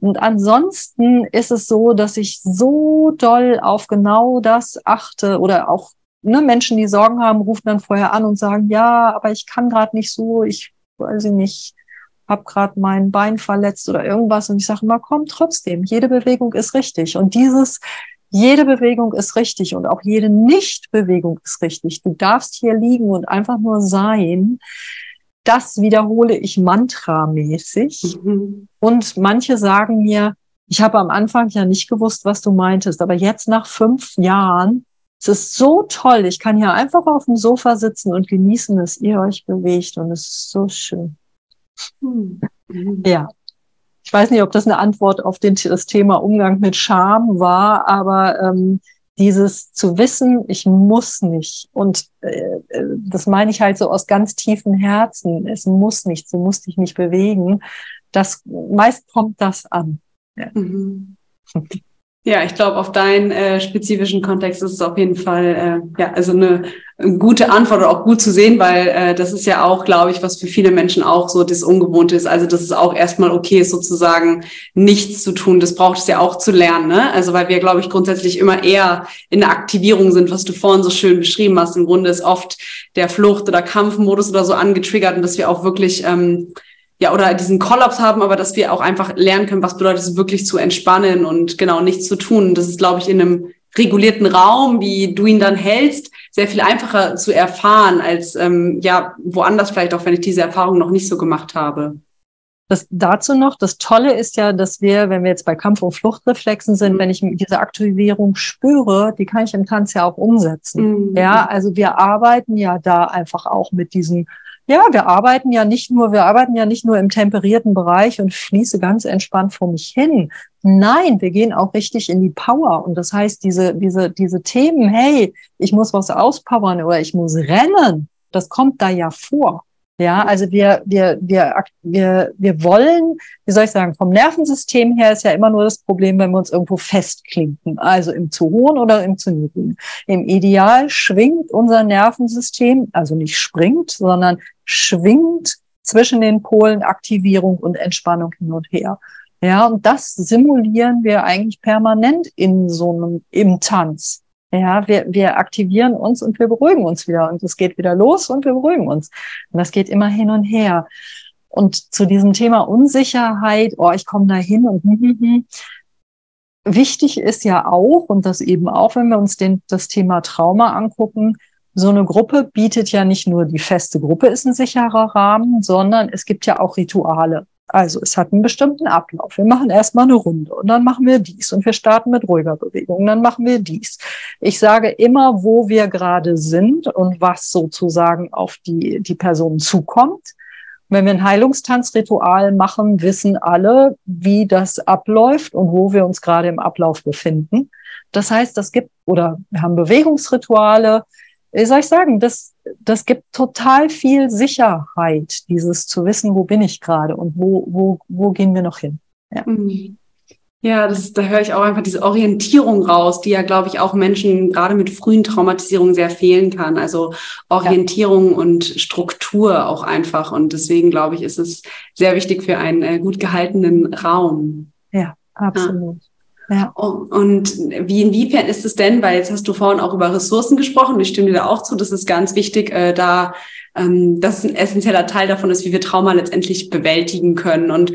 Und ansonsten ist es so, dass ich so doll auf genau das achte oder auch ne, Menschen, die Sorgen haben, rufen dann vorher an und sagen, ja, aber ich kann gerade nicht so, ich weiß nicht, habe gerade mein Bein verletzt oder irgendwas. Und ich sage immer, komm, trotzdem, jede Bewegung ist richtig. Und dieses jede Bewegung ist richtig und auch jede Nichtbewegung ist richtig. Du darfst hier liegen und einfach nur sein. Das wiederhole ich mantramäßig. Mhm. Und manche sagen mir, ich habe am Anfang ja nicht gewusst, was du meintest, aber jetzt nach fünf Jahren, es ist so toll. Ich kann hier einfach auf dem Sofa sitzen und genießen, dass ihr euch bewegt und es ist so schön. Mhm. Ja, ich weiß nicht, ob das eine Antwort auf den, das Thema Umgang mit Scham war, aber ähm, dieses zu wissen, ich muss nicht. Und äh, äh, das meine ich halt so aus ganz tiefen Herzen. Es muss nicht, du musst dich nicht bewegen. Das meist kommt das an. Ja. Mhm. [laughs] Ja, ich glaube, auf deinen äh, spezifischen Kontext ist es auf jeden Fall äh, ja also eine, gute Antwort oder auch gut zu sehen, weil äh, das ist ja auch, glaube ich, was für viele Menschen auch so das Ungewohnte ist. Also dass es auch erstmal okay ist, sozusagen nichts zu tun. Das braucht es ja auch zu lernen. Ne? Also weil wir, glaube ich, grundsätzlich immer eher in der Aktivierung sind, was du vorhin so schön beschrieben hast. Im Grunde ist oft der Flucht- oder Kampfmodus oder so angetriggert und dass wir auch wirklich ähm, ja, oder diesen Kollaps haben, aber dass wir auch einfach lernen können, was bedeutet es wirklich zu entspannen und genau nichts zu tun. Das ist, glaube ich, in einem regulierten Raum, wie du ihn dann hältst, sehr viel einfacher zu erfahren als ähm, ja woanders vielleicht auch, wenn ich diese Erfahrung noch nicht so gemacht habe. Das dazu noch, das Tolle ist ja, dass wir, wenn wir jetzt bei Kampf- und Fluchtreflexen sind, mhm. wenn ich diese Aktivierung spüre, die kann ich im Tanz ja auch umsetzen. Mhm. Ja, also wir arbeiten ja da einfach auch mit diesen ja, wir arbeiten ja nicht nur, wir arbeiten ja nicht nur im temperierten Bereich und fließe ganz entspannt vor mich hin. Nein, wir gehen auch richtig in die Power. Und das heißt, diese, diese, diese Themen, hey, ich muss was auspowern oder ich muss rennen, das kommt da ja vor. Ja, also wir, wir, wir, wir, wir wollen, wie soll ich sagen, vom Nervensystem her ist ja immer nur das Problem, wenn wir uns irgendwo festklinken, also im zu hohen oder im zu niedrigen. Im Ideal schwingt unser Nervensystem, also nicht springt, sondern schwingt zwischen den Polen Aktivierung und Entspannung hin und her. Ja, und das simulieren wir eigentlich permanent in so einem, im Tanz. Ja, wir, wir aktivieren uns und wir beruhigen uns wieder und es geht wieder los und wir beruhigen uns. Und das geht immer hin und her. Und zu diesem Thema Unsicherheit, oh, ich komme da hin und hm, hm, hm. wichtig ist ja auch, und das eben auch, wenn wir uns den, das Thema Trauma angucken, so eine Gruppe bietet ja nicht nur die feste Gruppe ist ein sicherer Rahmen, sondern es gibt ja auch Rituale. Also es hat einen bestimmten Ablauf. Wir machen erstmal eine Runde und dann machen wir dies und wir starten mit ruhiger Bewegung und dann machen wir dies. Ich sage immer, wo wir gerade sind und was sozusagen auf die, die Person zukommt. Wenn wir ein Heilungstanzritual machen, wissen alle, wie das abläuft und wo wir uns gerade im Ablauf befinden. Das heißt, das gibt, oder wir haben Bewegungsrituale, wie soll ich sagen, das, das gibt total viel Sicherheit, dieses zu wissen, wo bin ich gerade und wo, wo, wo gehen wir noch hin. Ja. Mhm. Ja, das, da höre ich auch einfach diese Orientierung raus, die ja, glaube ich, auch Menschen gerade mit frühen Traumatisierungen sehr fehlen kann. Also Orientierung ja. und Struktur auch einfach. Und deswegen, glaube ich, ist es sehr wichtig für einen äh, gut gehaltenen Raum. Ja, absolut. Ja. Ja. Und wie inwiefern ist es denn, weil jetzt hast du vorhin auch über Ressourcen gesprochen, ich stimme dir da auch zu, das ist ganz wichtig, äh, da ähm, das ein essentieller Teil davon ist, wie wir Trauma letztendlich bewältigen können. Und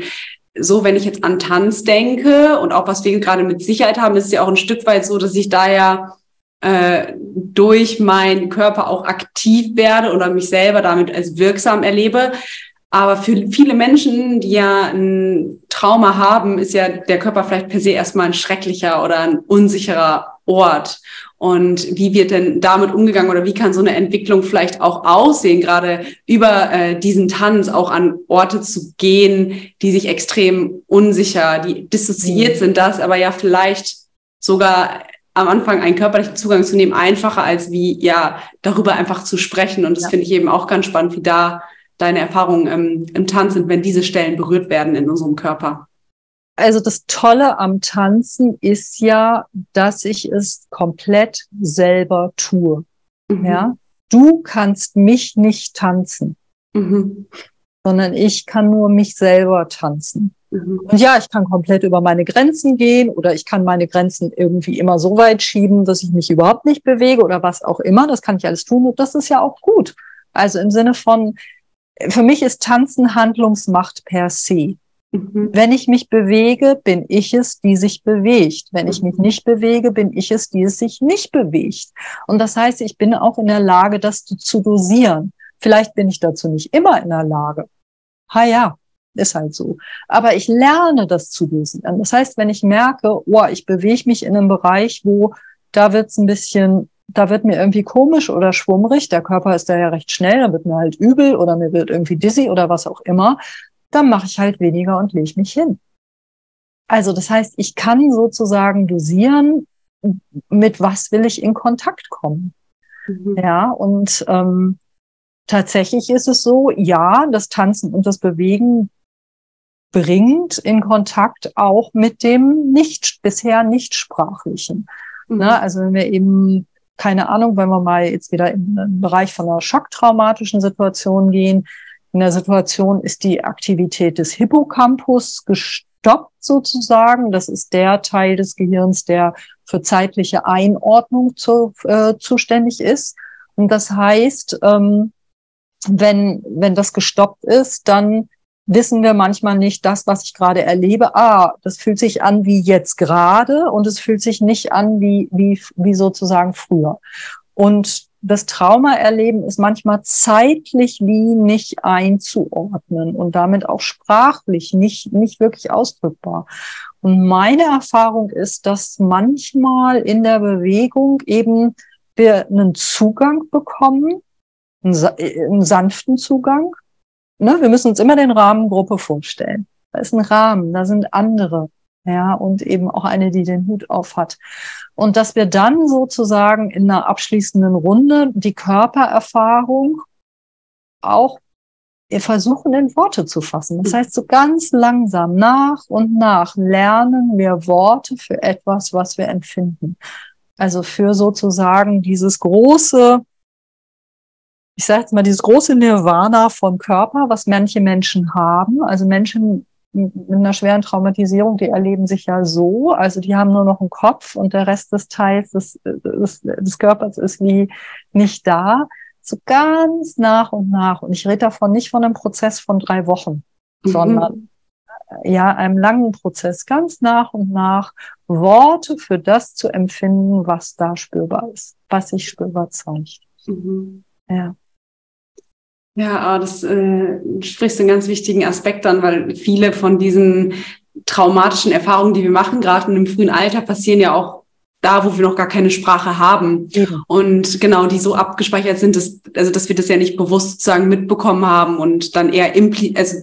so, wenn ich jetzt an Tanz denke und auch was wir gerade mit Sicherheit haben, ist es ja auch ein Stück weit so, dass ich da ja äh, durch meinen Körper auch aktiv werde oder mich selber damit als wirksam erlebe. Aber für viele Menschen, die ja ein Trauma haben, ist ja der Körper vielleicht per se erstmal ein schrecklicher oder ein unsicherer Ort. Und wie wird denn damit umgegangen oder wie kann so eine Entwicklung vielleicht auch aussehen, gerade über äh, diesen Tanz auch an Orte zu gehen, die sich extrem unsicher, die dissoziiert mhm. sind, das aber ja vielleicht sogar am Anfang einen körperlichen Zugang zu nehmen, einfacher als wie, ja, darüber einfach zu sprechen. Und das ja. finde ich eben auch ganz spannend, wie da deine Erfahrungen ähm, im Tanz sind, wenn diese Stellen berührt werden in unserem Körper. Also das Tolle am Tanzen ist ja, dass ich es komplett selber tue. Mhm. Ja, du kannst mich nicht tanzen, mhm. sondern ich kann nur mich selber tanzen. Mhm. Und ja, ich kann komplett über meine Grenzen gehen oder ich kann meine Grenzen irgendwie immer so weit schieben, dass ich mich überhaupt nicht bewege oder was auch immer. Das kann ich alles tun und das ist ja auch gut. Also im Sinne von, für mich ist Tanzen Handlungsmacht per se. Mhm. Wenn ich mich bewege, bin ich es, die sich bewegt. Wenn ich mich nicht bewege, bin ich es, die es sich nicht bewegt. Und das heißt, ich bin auch in der Lage, das zu dosieren. Vielleicht bin ich dazu nicht immer in der Lage. Ha ja, ist halt so. Aber ich lerne das zu dosieren. Das heißt, wenn ich merke, oh, ich bewege mich in einem Bereich, wo da wird's ein bisschen da wird mir irgendwie komisch oder schwummrig, der Körper ist da ja recht schnell, da wird mir halt übel oder mir wird irgendwie dizzy oder was auch immer, dann mache ich halt weniger und lege mich hin. Also das heißt, ich kann sozusagen dosieren, mit was will ich in Kontakt kommen. Mhm. Ja, und ähm, tatsächlich ist es so, ja, das Tanzen und das Bewegen bringt in Kontakt auch mit dem nicht bisher nicht sprachlichen. Mhm. Ne? Also wenn wir eben keine Ahnung, wenn wir mal jetzt wieder in den Bereich von einer schocktraumatischen Situation gehen. In der Situation ist die Aktivität des Hippocampus gestoppt sozusagen. Das ist der Teil des Gehirns, der für zeitliche Einordnung zu, äh, zuständig ist. Und das heißt, ähm, wenn, wenn das gestoppt ist, dann wissen wir manchmal nicht das, was ich gerade erlebe. Ah, das fühlt sich an wie jetzt gerade und es fühlt sich nicht an wie, wie, wie sozusagen früher. Und das Traumaerleben ist manchmal zeitlich wie nicht einzuordnen und damit auch sprachlich nicht, nicht wirklich ausdrückbar. Und meine Erfahrung ist, dass manchmal in der Bewegung eben wir einen Zugang bekommen, einen sanften Zugang, ne, wir müssen uns immer den Rahmengruppe vorstellen. Da ist ein Rahmen, da sind andere, ja, und eben auch eine, die den Hut auf hat. Und dass wir dann sozusagen in einer abschließenden Runde die Körpererfahrung auch versuchen in Worte zu fassen. Das heißt, so ganz langsam nach und nach lernen wir Worte für etwas, was wir empfinden. Also für sozusagen dieses große ich sage jetzt mal, dieses große Nirvana vom Körper, was manche Menschen haben. Also Menschen mit einer schweren Traumatisierung, die erleben sich ja so. Also die haben nur noch einen Kopf und der Rest des Teils des, des, des Körpers ist wie nicht da. So ganz nach und nach. Und ich rede davon nicht von einem Prozess von drei Wochen, mhm. sondern ja, einem langen Prozess, ganz nach und nach Worte für das zu empfinden, was da spürbar ist, was sich spürbar zeigt. Mhm. Ja. Ja, ah, das äh, sprichst einen ganz wichtigen Aspekt an, weil viele von diesen traumatischen Erfahrungen, die wir machen, gerade im frühen Alter, passieren ja auch da, wo wir noch gar keine Sprache haben. Ja. Und genau, die so abgespeichert sind, dass, also dass wir das ja nicht bewusst sozusagen mitbekommen haben und dann eher impli also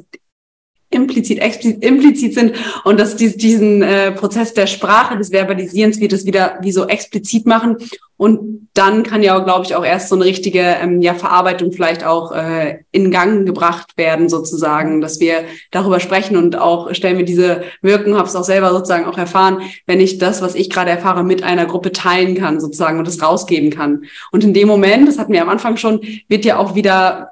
implizit, explizit, implizit sind und dass die, diesen äh, Prozess der Sprache, des Verbalisierens, wird es wieder wie so explizit machen und dann kann ja, glaube ich, auch erst so eine richtige ähm, ja, Verarbeitung vielleicht auch äh, in Gang gebracht werden, sozusagen, dass wir darüber sprechen und auch stellen wir diese Wirkung, habe es auch selber sozusagen auch erfahren, wenn ich das, was ich gerade erfahre, mit einer Gruppe teilen kann, sozusagen, und das rausgeben kann. Und in dem Moment, das hatten wir am Anfang schon, wird ja auch wieder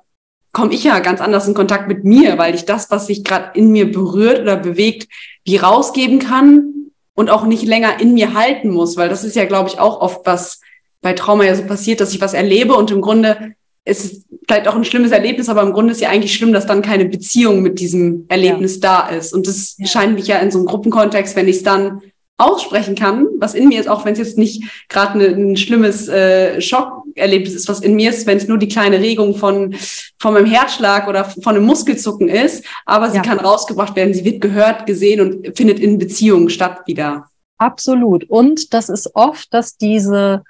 komme ich ja ganz anders in Kontakt mit mir, weil ich das, was sich gerade in mir berührt oder bewegt, wie rausgeben kann und auch nicht länger in mir halten muss, weil das ist ja, glaube ich, auch oft was bei Trauma ja so passiert, dass ich was erlebe und im Grunde ist es vielleicht auch ein schlimmes Erlebnis, aber im Grunde ist ja eigentlich schlimm, dass dann keine Beziehung mit diesem Erlebnis ja. da ist. Und das ja. scheint mich ja in so einem Gruppenkontext, wenn ich es dann aussprechen kann, was in mir ist, auch wenn es jetzt nicht gerade ne, ein schlimmes äh, Schockerlebnis ist, was in mir ist, wenn es nur die kleine Regung von, von meinem Herzschlag oder von einem Muskelzucken ist, aber sie ja. kann rausgebracht werden, sie wird gehört, gesehen und findet in Beziehungen statt wieder. Absolut. Und das ist oft, dass diese,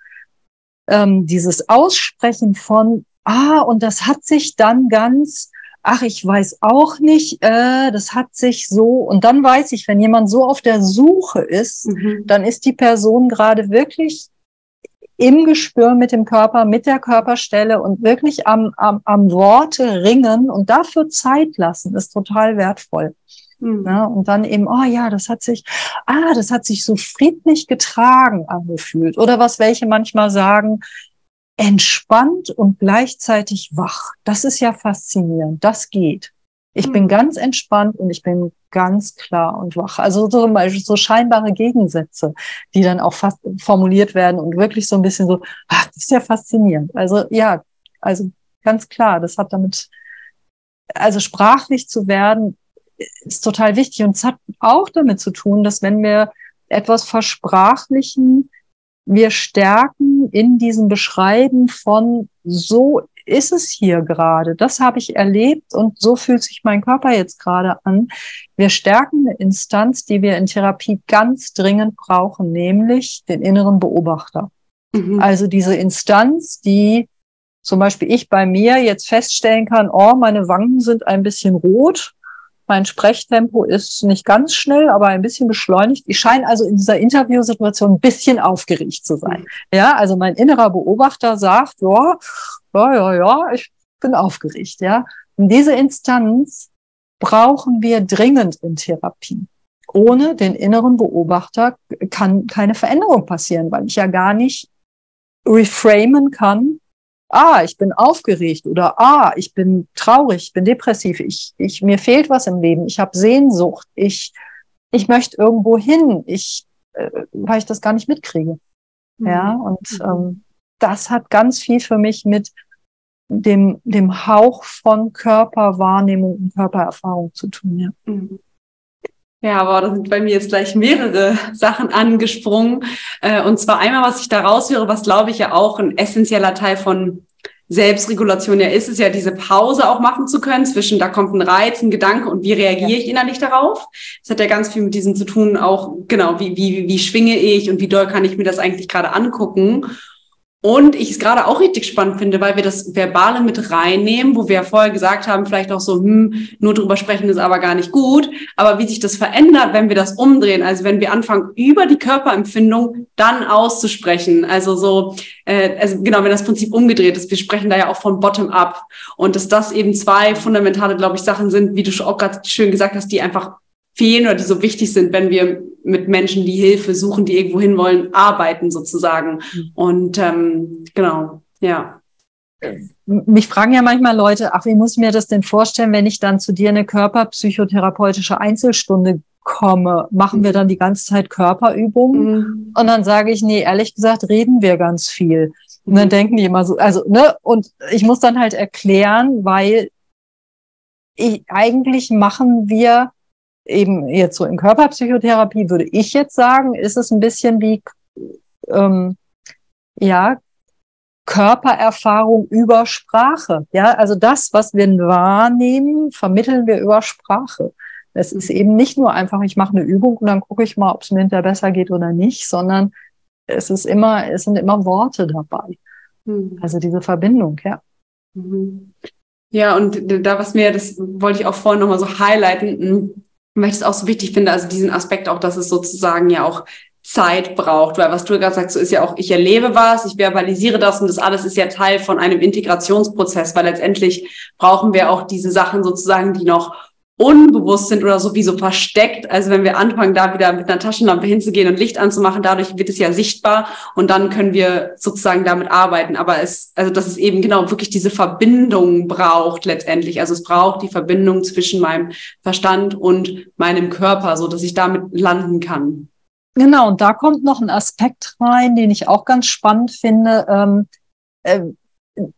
ähm, dieses Aussprechen von, ah, und das hat sich dann ganz ach, ich weiß auch nicht, äh, das hat sich so. Und dann weiß ich, wenn jemand so auf der Suche ist, mhm. dann ist die Person gerade wirklich im Gespür mit dem Körper, mit der Körperstelle und wirklich am, am, am Worte ringen und dafür Zeit lassen, ist total wertvoll. Mhm. Ja, und dann eben, oh ja, das hat sich, ah, das hat sich so friedlich getragen angefühlt. Oder was welche manchmal sagen, entspannt und gleichzeitig wach. Das ist ja faszinierend. Das geht. Ich bin hm. ganz entspannt und ich bin ganz klar und wach. Also so, so scheinbare Gegensätze, die dann auch fast formuliert werden und wirklich so ein bisschen so, ach, das ist ja faszinierend. Also ja, also ganz klar, das hat damit, also sprachlich zu werden, ist total wichtig. Und es hat auch damit zu tun, dass wenn wir etwas versprachlichen, wir stärken in diesem Beschreiben von so ist es hier gerade? Das habe ich erlebt und so fühlt sich mein Körper jetzt gerade an. Wir stärken eine Instanz, die wir in Therapie ganz dringend brauchen, nämlich den inneren Beobachter. Mhm. Also diese Instanz, die zum Beispiel ich bei mir jetzt feststellen kann, oh, meine Wangen sind ein bisschen rot. Mein Sprechtempo ist nicht ganz schnell, aber ein bisschen beschleunigt. Ich scheine also in dieser Interviewsituation ein bisschen aufgeregt zu sein. Ja, also mein innerer Beobachter sagt, ja, ja, ja, ja, ich bin aufgeregt, ja. Und diese Instanz brauchen wir dringend in Therapie. Ohne den inneren Beobachter kann keine Veränderung passieren, weil ich ja gar nicht reframen kann. Ah, ich bin aufgeregt oder ah, ich bin traurig, ich bin depressiv, ich, ich, mir fehlt was im Leben, ich habe Sehnsucht, ich, ich möchte irgendwo hin, ich, äh, weil ich das gar nicht mitkriege. Mhm. Ja, und mhm. ähm, das hat ganz viel für mich mit dem, dem Hauch von Körperwahrnehmung und Körpererfahrung zu tun. Ja. Mhm. Ja, aber da sind bei mir jetzt gleich mehrere [laughs] Sachen angesprungen. Äh, und zwar einmal, was ich da raushöre, was glaube ich ja auch ein essentieller Teil von Selbstregulation ja ist, ist ja diese Pause auch machen zu können zwischen, da kommt ein Reiz, ein Gedanke und wie reagiere ja. ich innerlich darauf. Das hat ja ganz viel mit diesem zu tun, auch genau, wie, wie, wie schwinge ich und wie doll kann ich mir das eigentlich gerade angucken. Und ich es gerade auch richtig spannend finde, weil wir das Verbale mit reinnehmen, wo wir ja vorher gesagt haben, vielleicht auch so, hm, nur drüber sprechen ist aber gar nicht gut. Aber wie sich das verändert, wenn wir das umdrehen, also wenn wir anfangen, über die Körperempfindung dann auszusprechen. Also so, äh, also genau, wenn das Prinzip umgedreht ist, wir sprechen da ja auch von Bottom-up. Und dass das eben zwei fundamentale, glaube ich, Sachen sind, wie du auch gerade schön gesagt hast, die einfach fehlen oder die so wichtig sind, wenn wir mit Menschen, die Hilfe suchen, die irgendwo hinwollen, arbeiten sozusagen. Mhm. Und ähm, genau, ja. Mich fragen ja manchmal Leute, ach, wie muss ich mir das denn vorstellen, wenn ich dann zu dir eine körperpsychotherapeutische Einzelstunde komme? Machen wir dann die ganze Zeit Körperübungen? Mhm. Und dann sage ich, nee, ehrlich gesagt, reden wir ganz viel. Und dann mhm. denken die immer so, also, ne, und ich muss dann halt erklären, weil ich, eigentlich machen wir eben jetzt so in Körperpsychotherapie würde ich jetzt sagen, ist es ein bisschen wie ähm, ja Körpererfahrung über Sprache. Ja, also das, was wir wahrnehmen, vermitteln wir über Sprache. Es ist eben nicht nur einfach, ich mache eine Übung und dann gucke ich mal, ob es mir hinterher besser geht oder nicht, sondern es ist immer, es sind immer Worte dabei. Mhm. Also diese Verbindung, ja. Mhm. Ja, und da, was mir, das wollte ich auch vorhin nochmal so highlighten, weil ich es auch so wichtig finde, also diesen Aspekt auch, dass es sozusagen ja auch Zeit braucht, weil was du gerade sagst, so ist ja auch, ich erlebe was, ich verbalisiere das und das alles ist ja Teil von einem Integrationsprozess, weil letztendlich brauchen wir auch diese Sachen sozusagen, die noch unbewusst sind oder sowieso versteckt. Also wenn wir anfangen, da wieder mit einer Taschenlampe hinzugehen und Licht anzumachen, dadurch wird es ja sichtbar und dann können wir sozusagen damit arbeiten. Aber es, also dass es eben genau wirklich diese Verbindung braucht letztendlich. Also es braucht die Verbindung zwischen meinem Verstand und meinem Körper, so dass ich damit landen kann. Genau, und da kommt noch ein Aspekt rein, den ich auch ganz spannend finde. Ähm, äh,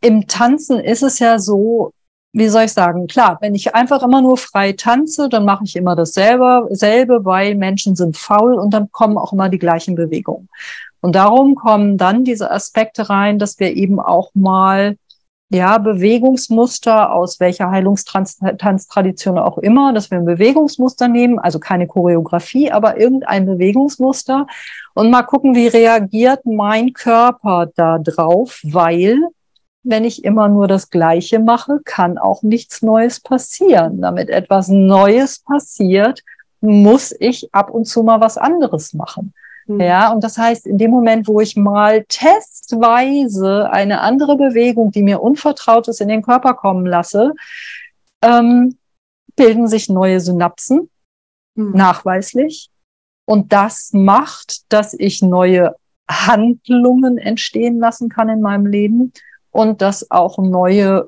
Im Tanzen ist es ja so, wie soll ich sagen, klar, wenn ich einfach immer nur frei tanze, dann mache ich immer dasselbe, selbe, weil Menschen sind faul und dann kommen auch immer die gleichen Bewegungen. Und darum kommen dann diese Aspekte rein, dass wir eben auch mal ja, Bewegungsmuster aus welcher Heilungstanztradition auch immer, dass wir ein Bewegungsmuster nehmen, also keine Choreografie, aber irgendein Bewegungsmuster und mal gucken, wie reagiert mein Körper da drauf, weil wenn ich immer nur das Gleiche mache, kann auch nichts Neues passieren. Damit etwas Neues passiert, muss ich ab und zu mal was anderes machen. Mhm. Ja, und das heißt, in dem Moment, wo ich mal testweise eine andere Bewegung, die mir unvertraut ist, in den Körper kommen lasse, ähm, bilden sich neue Synapsen, mhm. nachweislich. Und das macht, dass ich neue Handlungen entstehen lassen kann in meinem Leben und dass auch neue,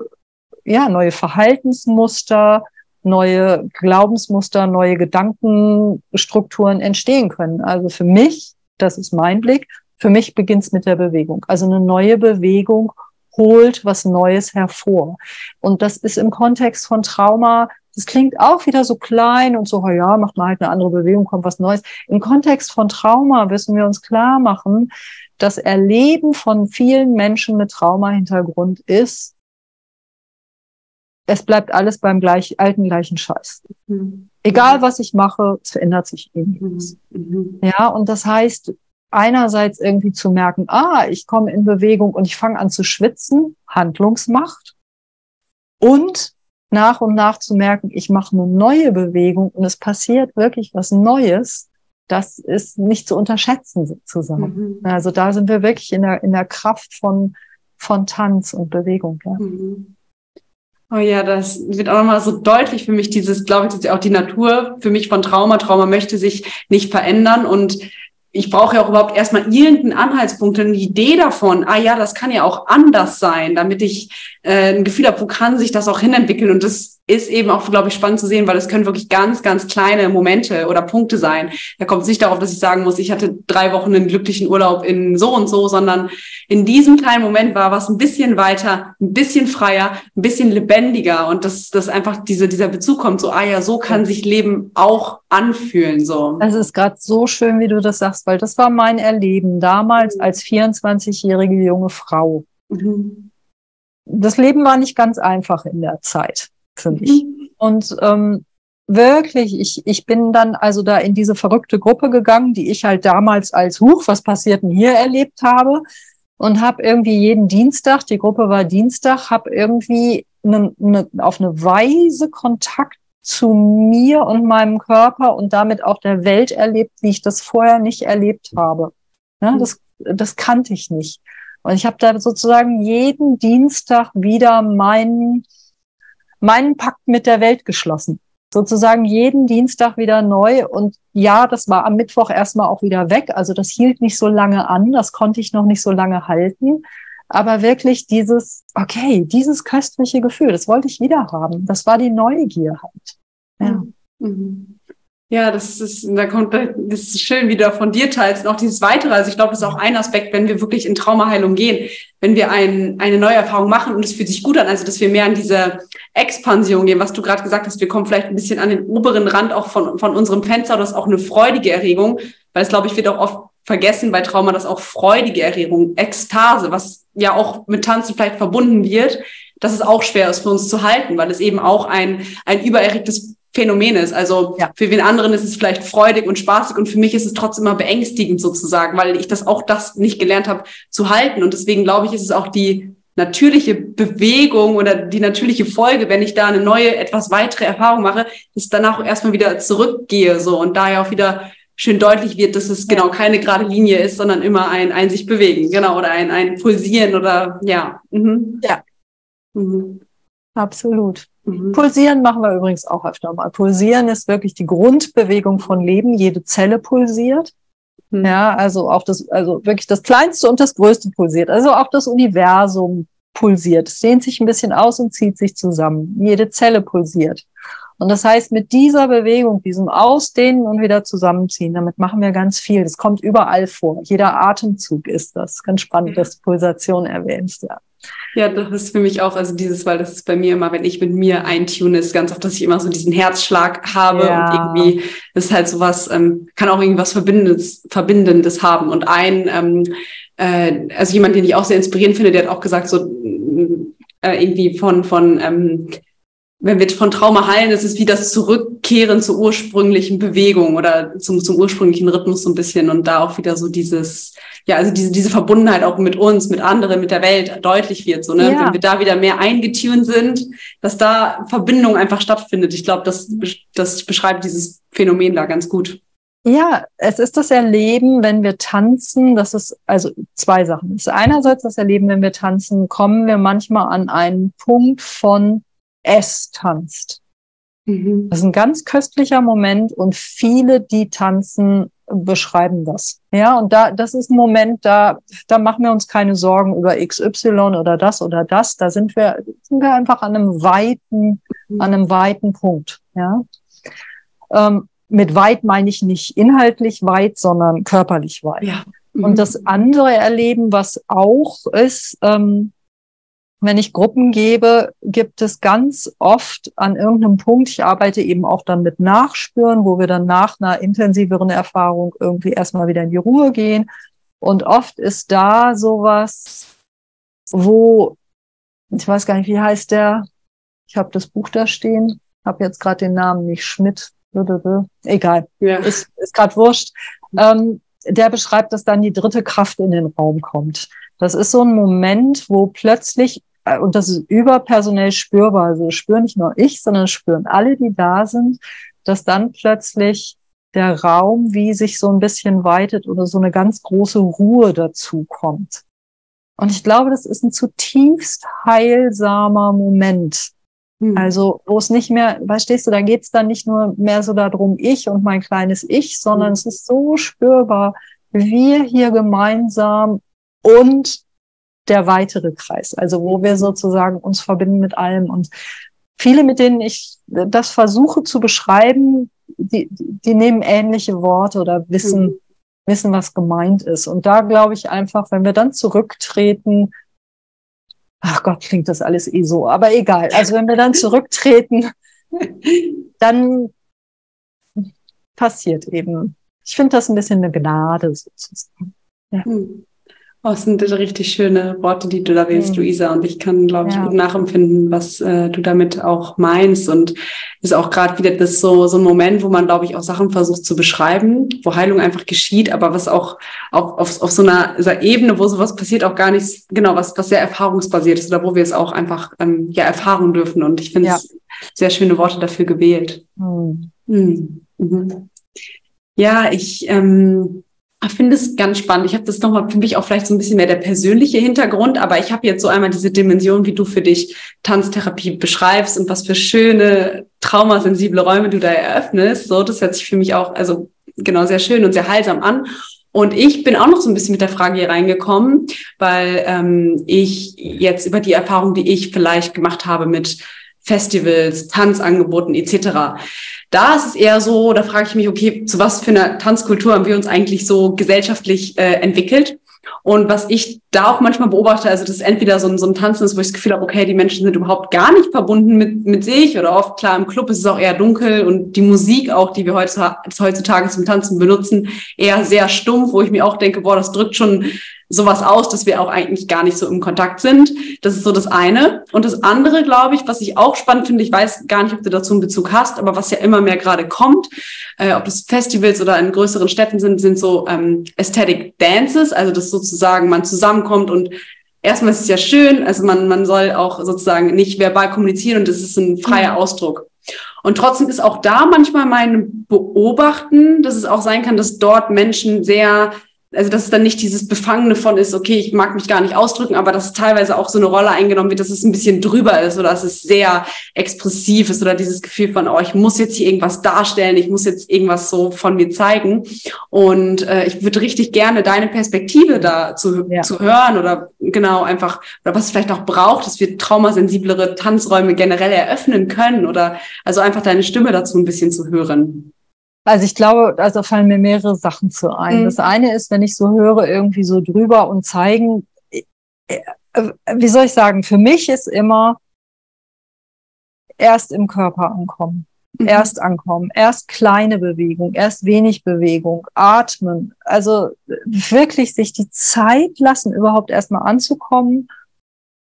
ja, neue Verhaltensmuster, neue Glaubensmuster, neue Gedankenstrukturen entstehen können. Also für mich, das ist mein Blick, für mich beginnt es mit der Bewegung. Also eine neue Bewegung holt was Neues hervor. Und das ist im Kontext von Trauma, das klingt auch wieder so klein und so, ja, macht man halt eine andere Bewegung, kommt was Neues. Im Kontext von Trauma müssen wir uns klar machen, das Erleben von vielen Menschen mit Traumahintergrund ist, es bleibt alles beim gleich, alten gleichen Scheiß. Mhm. Egal was ich mache, es verändert sich irgendwas. Mhm. Ja, und das heißt, einerseits irgendwie zu merken, ah, ich komme in Bewegung und ich fange an zu schwitzen, Handlungsmacht. Und nach und nach zu merken, ich mache eine neue Bewegung und es passiert wirklich was Neues, das ist nicht zu unterschätzen zusammen. Mhm. Also da sind wir wirklich in der, in der Kraft von, von Tanz und Bewegung. Ja. Mhm. Oh ja, das wird auch nochmal so deutlich für mich, dieses, glaube ich, ist ja auch die Natur für mich von Trauma. Trauma möchte sich nicht verändern und ich brauche ja auch überhaupt erstmal irgendeinen Anhaltspunkt, eine Idee davon, ah ja, das kann ja auch anders sein, damit ich äh, ein Gefühl habe, wo kann sich das auch hinentwickeln. Und das ist eben auch, glaube ich, spannend zu sehen, weil es können wirklich ganz, ganz kleine Momente oder Punkte sein. Da kommt es nicht darauf, dass ich sagen muss, ich hatte drei Wochen einen glücklichen Urlaub in so und so, sondern in diesem kleinen Moment war was ein bisschen weiter, ein bisschen freier, ein bisschen lebendiger und dass das einfach diese, dieser Bezug kommt, so, ah ja, so kann sich Leben auch anfühlen, so. Es ist gerade so schön, wie du das sagst, weil das war mein Erleben damals mhm. als 24-jährige junge Frau. Mhm. Das Leben war nicht ganz einfach in der Zeit für mich. Mhm. Und ähm, wirklich, ich, ich bin dann also da in diese verrückte Gruppe gegangen, die ich halt damals als Huch, was passiert denn hier erlebt habe. Und habe irgendwie jeden Dienstag, die Gruppe war Dienstag, habe irgendwie ne, ne, auf eine Weise Kontakt zu mir und meinem Körper und damit auch der Welt erlebt, wie ich das vorher nicht erlebt habe. Ja, mhm. das, das kannte ich nicht. Und ich habe da sozusagen jeden Dienstag wieder meinen meinen Pakt mit der Welt geschlossen. Sozusagen jeden Dienstag wieder neu. Und ja, das war am Mittwoch erstmal auch wieder weg. Also das hielt nicht so lange an. Das konnte ich noch nicht so lange halten. Aber wirklich dieses, okay, dieses köstliche Gefühl, das wollte ich wieder haben. Das war die Neugier halt. Ja. Mhm. Ja, das ist, da kommt, das ist schön, wie du von dir teilst. Und auch dieses Weitere. Also ich glaube, das ist auch ein Aspekt, wenn wir wirklich in Traumaheilung gehen, wenn wir ein, eine neue Erfahrung machen und es fühlt sich gut an, also dass wir mehr an diese Expansion gehen, was du gerade gesagt hast, wir kommen vielleicht ein bisschen an den oberen Rand auch von, von unserem Fenster, das ist auch eine freudige Erregung, weil es, glaube ich, wird auch oft vergessen bei Trauma, dass auch freudige Erregung, Ekstase, was ja auch mit Tanzen vielleicht verbunden wird, dass es auch schwer ist für uns zu halten, weil es eben auch ein, ein übererregtes Phänomen ist. Also ja. für wen anderen ist es vielleicht freudig und spaßig und für mich ist es trotzdem immer beängstigend sozusagen, weil ich das auch das nicht gelernt habe zu halten. Und deswegen glaube ich, ist es auch die natürliche Bewegung oder die natürliche Folge, wenn ich da eine neue, etwas weitere Erfahrung mache, dass danach auch erstmal wieder zurückgehe so und daher auch wieder schön deutlich wird, dass es genau keine gerade Linie ist, sondern immer ein, ein sich bewegen, genau, oder ein, ein Pulsieren oder ja. Mhm. Ja. Mhm. Absolut. Mhm. Pulsieren machen wir übrigens auch öfter mal. Pulsieren ist wirklich die Grundbewegung von Leben. Jede Zelle pulsiert. Mhm. Ja, also auch das, also wirklich das Kleinste und das Größte pulsiert. Also auch das Universum pulsiert. Es dehnt sich ein bisschen aus und zieht sich zusammen. Jede Zelle pulsiert. Und das heißt, mit dieser Bewegung, diesem Ausdehnen und wieder zusammenziehen, damit machen wir ganz viel. Das kommt überall vor. Jeder Atemzug ist das. Ganz spannend, dass Pulsation erwähnst, ja. Ja, das ist für mich auch, also dieses, weil das ist bei mir immer, wenn ich mit mir eintune, ist ganz oft, dass ich immer so diesen Herzschlag habe ja. und irgendwie ist halt sowas, ähm, kann auch irgendwas Verbindendes, Verbindendes haben. Und ein, ähm, äh, also jemand, den ich auch sehr inspirierend finde, der hat auch gesagt, so äh, irgendwie von, von ähm, wenn wir von Trauma heilen, ist es wie das Zurückkehren zur ursprünglichen Bewegung oder zum, zum ursprünglichen Rhythmus so ein bisschen und da auch wieder so dieses, ja, also diese, diese Verbundenheit auch mit uns, mit anderen, mit der Welt deutlich wird, so, ne? Ja. Wenn wir da wieder mehr eingetunt sind, dass da Verbindung einfach stattfindet. Ich glaube, das, das beschreibt dieses Phänomen da ganz gut. Ja, es ist das Erleben, wenn wir tanzen, das ist also zwei Sachen. Es ist einerseits das Erleben, wenn wir tanzen, kommen wir manchmal an einen Punkt von es tanzt. Mhm. Das ist ein ganz köstlicher Moment und viele, die tanzen, beschreiben das. Ja, und da, das ist ein Moment, da, da machen wir uns keine Sorgen über XY oder das oder das. Da sind wir, sind wir einfach an einem weiten, mhm. an einem weiten Punkt. Ja. Ähm, mit weit meine ich nicht inhaltlich weit, sondern körperlich weit. Ja. Mhm. Und das andere Erleben, was auch ist, ähm, wenn ich Gruppen gebe, gibt es ganz oft an irgendeinem Punkt, ich arbeite eben auch dann mit Nachspüren, wo wir dann nach einer intensiveren Erfahrung irgendwie erstmal wieder in die Ruhe gehen. Und oft ist da sowas, wo, ich weiß gar nicht, wie heißt der? Ich habe das Buch da stehen, habe jetzt gerade den Namen nicht, Schmidt, egal, ja. ist, ist gerade wurscht. Ähm, der beschreibt, dass dann die dritte Kraft in den Raum kommt. Das ist so ein Moment, wo plötzlich und das ist überpersonell spürbar. Also spüren nicht nur ich, sondern spüren alle, die da sind, dass dann plötzlich der Raum wie sich so ein bisschen weitet oder so eine ganz große Ruhe dazu kommt. Und ich glaube, das ist ein zutiefst heilsamer Moment. Hm. Also, wo es nicht mehr, verstehst du, da geht es dann nicht nur mehr so darum, ich und mein kleines Ich, sondern hm. es ist so spürbar, wir hier gemeinsam und der weitere Kreis, also wo wir sozusagen uns verbinden mit allem. Und viele, mit denen ich das versuche zu beschreiben, die, die nehmen ähnliche Worte oder wissen, mhm. wissen, was gemeint ist. Und da glaube ich einfach, wenn wir dann zurücktreten, ach Gott, klingt das alles eh so, aber egal. Also wenn wir dann zurücktreten, [laughs] dann passiert eben. Ich finde das ein bisschen eine Gnade sozusagen. Ja. Mhm. Oh, das sind richtig schöne Worte, die du da wählst, mhm. Luisa. Und ich kann, glaube ich, ja. gut nachempfinden, was äh, du damit auch meinst. Und ist auch gerade wieder das so, so ein Moment, wo man, glaube ich, auch Sachen versucht zu beschreiben, wo Heilung einfach geschieht, aber was auch, auch auf, auf so einer, dieser Ebene, wo sowas passiert, auch gar nicht, genau, was, was sehr erfahrungsbasiert ist oder wo wir es auch einfach ähm, ja erfahren dürfen. Und ich finde ja. es sehr schöne Worte dafür gewählt. Mhm. Mhm. Ja, ich ähm, ich finde es ganz spannend. Ich habe das nochmal für mich auch vielleicht so ein bisschen mehr der persönliche Hintergrund, aber ich habe jetzt so einmal diese Dimension, wie du für dich Tanztherapie beschreibst und was für schöne, traumasensible Räume du da eröffnest. So, das hört sich für mich auch, also genau, sehr schön und sehr heilsam an. Und ich bin auch noch so ein bisschen mit der Frage hier reingekommen, weil ähm, ich jetzt über die Erfahrung, die ich vielleicht gemacht habe mit Festivals, Tanzangeboten etc. Da ist es eher so, da frage ich mich, okay, zu was für einer Tanzkultur haben wir uns eigentlich so gesellschaftlich äh, entwickelt? Und was ich da auch manchmal beobachte, also das ist entweder so ein, so ein Tanzen ist, wo ich das Gefühl habe, okay, die Menschen sind überhaupt gar nicht verbunden mit, mit sich oder oft, klar, im Club ist es auch eher dunkel und die Musik auch, die wir heutzutage zum Tanzen benutzen, eher sehr stumpf, wo ich mir auch denke, boah, das drückt schon sowas aus, dass wir auch eigentlich gar nicht so im Kontakt sind. Das ist so das eine. Und das andere, glaube ich, was ich auch spannend finde, ich weiß gar nicht, ob du dazu einen Bezug hast, aber was ja immer mehr gerade kommt, äh, ob das Festivals oder in größeren Städten sind, sind so ähm, Aesthetic Dances, also dass sozusagen man zusammenkommt und erstmal ist es ja schön, also man, man soll auch sozusagen nicht verbal kommunizieren und es ist ein freier mhm. Ausdruck. Und trotzdem ist auch da manchmal mein Beobachten, dass es auch sein kann, dass dort Menschen sehr also dass es dann nicht dieses Befangene von ist, okay, ich mag mich gar nicht ausdrücken, aber dass es teilweise auch so eine Rolle eingenommen wird, dass es ein bisschen drüber ist oder dass es sehr expressiv ist oder dieses Gefühl von, oh, ich muss jetzt hier irgendwas darstellen, ich muss jetzt irgendwas so von mir zeigen. Und äh, ich würde richtig gerne deine Perspektive da zu, ja. zu hören oder genau einfach, oder was es vielleicht auch braucht, dass wir traumasensiblere Tanzräume generell eröffnen können oder also einfach deine Stimme dazu ein bisschen zu hören. Also ich glaube, also fallen mir mehrere Sachen zu ein. Mhm. Das eine ist, wenn ich so höre, irgendwie so drüber und zeigen, äh, äh, wie soll ich sagen, für mich ist immer erst im Körper ankommen. Mhm. Erst ankommen, erst kleine Bewegung, erst wenig Bewegung, atmen. Also wirklich sich die Zeit lassen, überhaupt erstmal anzukommen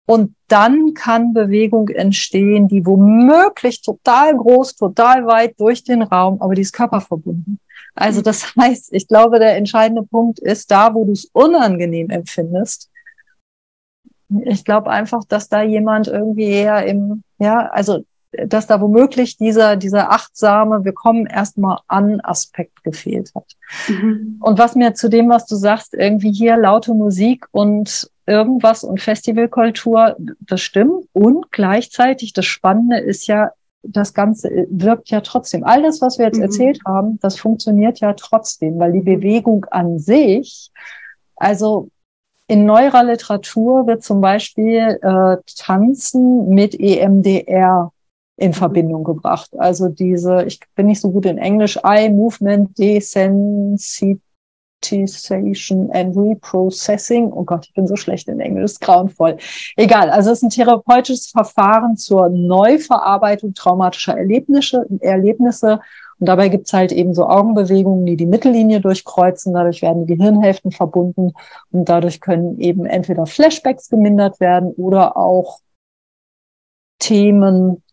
Und dann kann Bewegung entstehen, die womöglich total groß, total weit durch den Raum, aber die ist körperverbunden. Also das [laughs] heißt, ich glaube, der entscheidende Punkt ist da, wo du es unangenehm empfindest. Ich glaube einfach, dass da jemand irgendwie eher im, ja, also dass da womöglich dieser, dieser achtsame, wir kommen erstmal an Aspekt gefehlt hat. Mhm. Und was mir zu dem, was du sagst, irgendwie hier laute Musik und irgendwas und Festivalkultur, das stimmt. Und gleichzeitig, das Spannende ist ja, das Ganze wirkt ja trotzdem. All das, was wir jetzt mhm. erzählt haben, das funktioniert ja trotzdem, weil die Bewegung an sich, also in neuerer Literatur wird zum Beispiel äh, Tanzen mit EMDR in Verbindung gebracht. Also diese, ich bin nicht so gut in Englisch, Eye Movement Desensitization and Reprocessing. Oh Gott, ich bin so schlecht in Englisch, grauenvoll. Egal, also es ist ein therapeutisches Verfahren zur Neuverarbeitung traumatischer Erlebnisse, Erlebnisse. Und dabei gibt's halt eben so Augenbewegungen, die die Mittellinie durchkreuzen. Dadurch werden die Gehirnhälften verbunden und dadurch können eben entweder Flashbacks gemindert werden oder auch Themen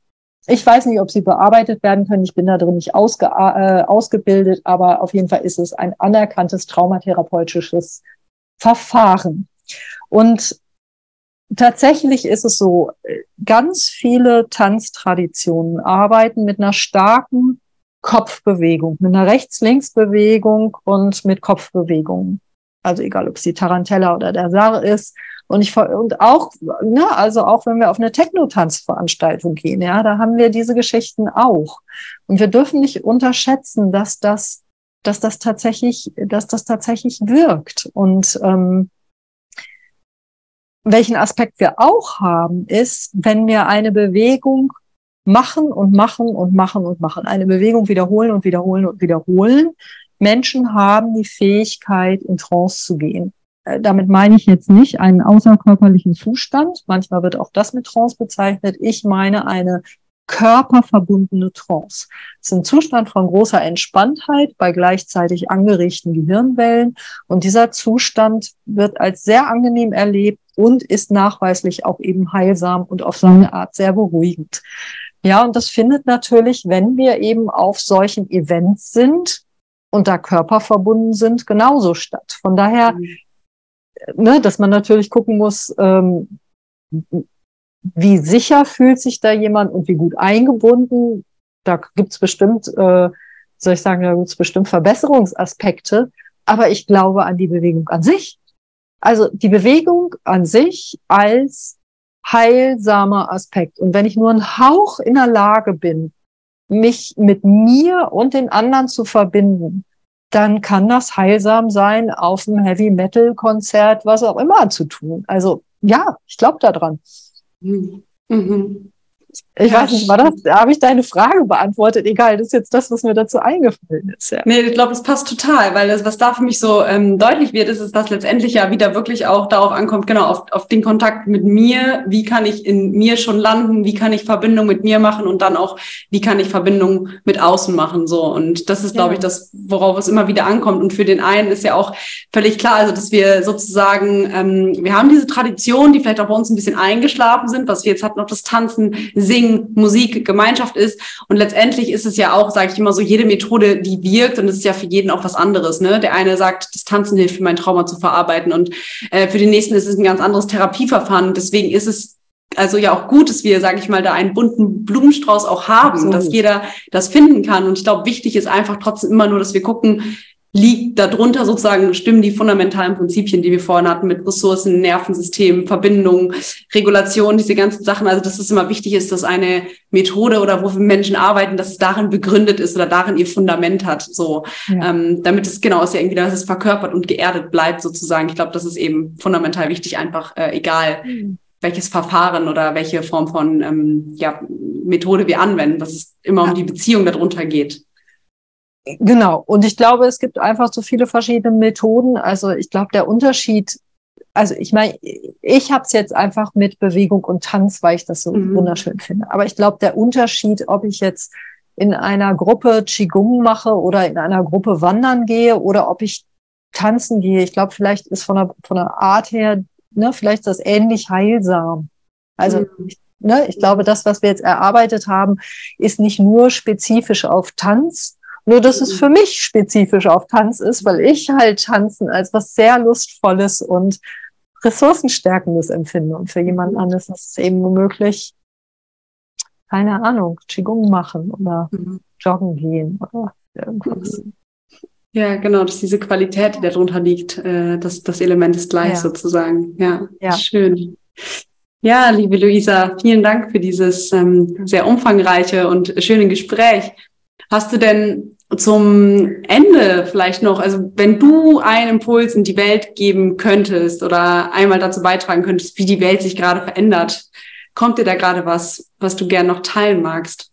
ich weiß nicht, ob sie bearbeitet werden können. Ich bin da drin nicht ausge, äh, ausgebildet, aber auf jeden Fall ist es ein anerkanntes traumatherapeutisches Verfahren. Und tatsächlich ist es so, ganz viele Tanztraditionen arbeiten mit einer starken Kopfbewegung, mit einer Rechts-Links-Bewegung und mit Kopfbewegungen. Also egal, ob es die Tarantella oder der Sar ist und ich und auch, ne, also auch wenn wir auf eine Techno-Tanzveranstaltung gehen, ja, da haben wir diese Geschichten auch. Und wir dürfen nicht unterschätzen, dass das, dass das tatsächlich, dass das tatsächlich wirkt. Und ähm, welchen Aspekt wir auch haben, ist, wenn wir eine Bewegung machen und machen und machen und machen, eine Bewegung wiederholen und wiederholen und wiederholen. Menschen haben die Fähigkeit, in Trance zu gehen. Äh, damit meine ich jetzt nicht einen außerkörperlichen Zustand. Manchmal wird auch das mit Trance bezeichnet. Ich meine eine körperverbundene Trance. Es ist ein Zustand von großer Entspanntheit bei gleichzeitig angeregten Gehirnwellen. Und dieser Zustand wird als sehr angenehm erlebt und ist nachweislich auch eben heilsam und auf seine Art sehr beruhigend. Ja, und das findet natürlich, wenn wir eben auf solchen Events sind und da körperverbunden sind, genauso statt. Von daher mhm ne, dass man natürlich gucken muss, ähm, wie sicher fühlt sich da jemand und wie gut eingebunden. Da gibt's bestimmt, äh, soll ich sagen, da gibt's bestimmt Verbesserungsaspekte. Aber ich glaube an die Bewegung an sich. Also die Bewegung an sich als heilsamer Aspekt. Und wenn ich nur ein Hauch in der Lage bin, mich mit mir und den anderen zu verbinden, dann kann das heilsam sein, auf einem Heavy Metal Konzert, was auch immer zu tun. Also ja, ich glaube daran. Mhm. Mhm. Ich ja, weiß nicht, war das, habe ich deine Frage beantwortet? Egal, das ist jetzt das, was mir dazu eingefallen ist. Ja. Nee, ich glaube, das passt total, weil das, was da für mich so ähm, deutlich wird, ist, ist, dass letztendlich ja wieder wirklich auch darauf ankommt, genau, auf, auf den Kontakt mit mir. Wie kann ich in mir schon landen? Wie kann ich Verbindung mit mir machen? Und dann auch, wie kann ich Verbindung mit außen machen? So. Und das ist, glaube ich, das, worauf es immer wieder ankommt. Und für den einen ist ja auch völlig klar, also, dass wir sozusagen, ähm, wir haben diese Tradition, die vielleicht auch bei uns ein bisschen eingeschlafen sind, was wir jetzt hatten, noch das Tanzen, Singen, Musik, Gemeinschaft ist. Und letztendlich ist es ja auch, sage ich immer so, jede Methode, die wirkt und es ist ja für jeden auch was anderes. Ne? Der eine sagt, das Tanzen hilft, mein Trauma zu verarbeiten und äh, für den nächsten ist es ein ganz anderes Therapieverfahren. Deswegen ist es also ja auch gut, dass wir, sage ich mal, da einen bunten Blumenstrauß auch haben, Absolut. dass jeder das finden kann. Und ich glaube, wichtig ist einfach trotzdem immer nur, dass wir gucken, liegt darunter sozusagen, stimmen die fundamentalen Prinzipien, die wir vorhin hatten, mit Ressourcen, Nervensystem, Verbindung, Regulation, diese ganzen Sachen. Also, dass es immer wichtig ist, dass eine Methode oder wofür Menschen arbeiten, dass es darin begründet ist oder darin ihr Fundament hat, so, ja. ähm, damit es genau ist ja irgendwie, dass es verkörpert und geerdet bleibt sozusagen. Ich glaube, das ist eben fundamental wichtig, einfach äh, egal. Mhm welches Verfahren oder welche Form von ähm, ja, Methode wir anwenden, dass es immer ja. um die Beziehung darunter geht. Genau. Und ich glaube, es gibt einfach so viele verschiedene Methoden. Also ich glaube, der Unterschied, also ich meine, ich habe es jetzt einfach mit Bewegung und Tanz, weil ich das so mhm. wunderschön finde. Aber ich glaube, der Unterschied, ob ich jetzt in einer Gruppe Qigong mache oder in einer Gruppe wandern gehe oder ob ich tanzen gehe, ich glaube, vielleicht ist von der, von der Art her, ne, vielleicht ist das ähnlich heilsam. Also mhm. ne, ich glaube, das, was wir jetzt erarbeitet haben, ist nicht nur spezifisch auf Tanz, nur dass es mhm. für mich spezifisch auf Tanz ist, weil ich halt Tanzen als was sehr Lustvolles und Ressourcenstärkendes empfinde. Und für jemand anderes ist es eben möglich, keine Ahnung, Qigong machen oder mhm. joggen gehen oder irgendwas. Mhm. Ja, genau, dass diese Qualität, die darunter liegt, äh, das, das Element ist gleich ja. sozusagen. Ja, ja, schön. Ja, liebe Luisa, vielen Dank für dieses ähm, sehr umfangreiche und schöne Gespräch. Hast du denn zum Ende vielleicht noch, also wenn du einen Impuls in die Welt geben könntest oder einmal dazu beitragen könntest, wie die Welt sich gerade verändert, kommt dir da gerade was, was du gern noch teilen magst?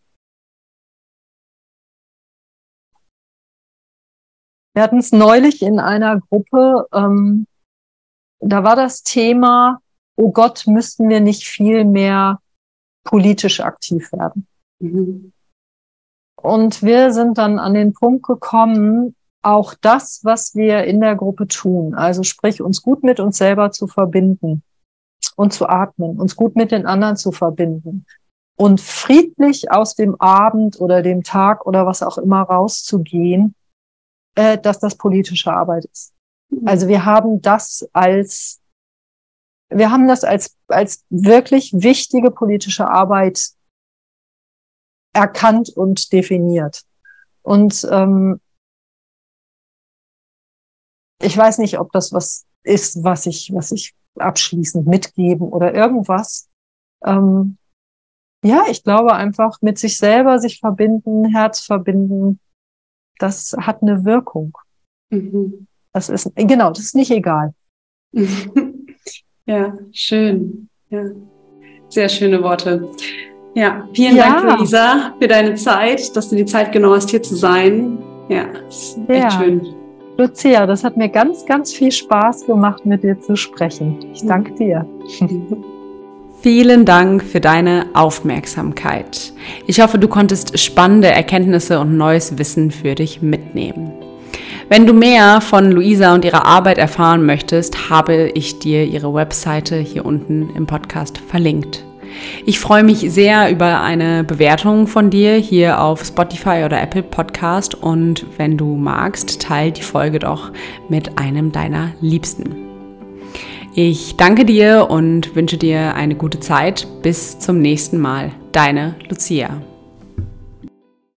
Wir hatten es neulich in einer Gruppe, ähm, da war das Thema, oh Gott, müssten wir nicht viel mehr politisch aktiv werden. Mhm. Und wir sind dann an den Punkt gekommen, auch das, was wir in der Gruppe tun, also sprich uns gut mit uns selber zu verbinden und zu atmen, uns gut mit den anderen zu verbinden und friedlich aus dem Abend oder dem Tag oder was auch immer rauszugehen, äh, dass das politische Arbeit ist. Mhm. Also wir haben das als wir haben das als, als wirklich wichtige politische Arbeit erkannt und definiert. Und ähm, ich weiß nicht, ob das was ist, was ich, was ich abschließend mitgeben oder irgendwas. Ähm, ja, ich glaube einfach mit sich selber sich verbinden, Herz verbinden, das hat eine Wirkung. Mhm. Das ist, genau, das ist nicht egal. [laughs] ja, schön. Ja, sehr schöne Worte. Ja, vielen ja. Dank, Luisa, für deine Zeit, dass du die Zeit genommen hast, hier zu sein. Ja, ist ja. echt schön. Lucia, das hat mir ganz, ganz viel Spaß gemacht, mit dir zu sprechen. Ich danke dir. [laughs] Vielen Dank für deine Aufmerksamkeit. Ich hoffe, du konntest spannende Erkenntnisse und neues Wissen für dich mitnehmen. Wenn du mehr von Luisa und ihrer Arbeit erfahren möchtest, habe ich dir ihre Webseite hier unten im Podcast verlinkt. Ich freue mich sehr über eine Bewertung von dir hier auf Spotify oder Apple Podcast und wenn du magst, teil die Folge doch mit einem deiner Liebsten. Ich danke dir und wünsche dir eine gute Zeit. Bis zum nächsten Mal. Deine Lucia.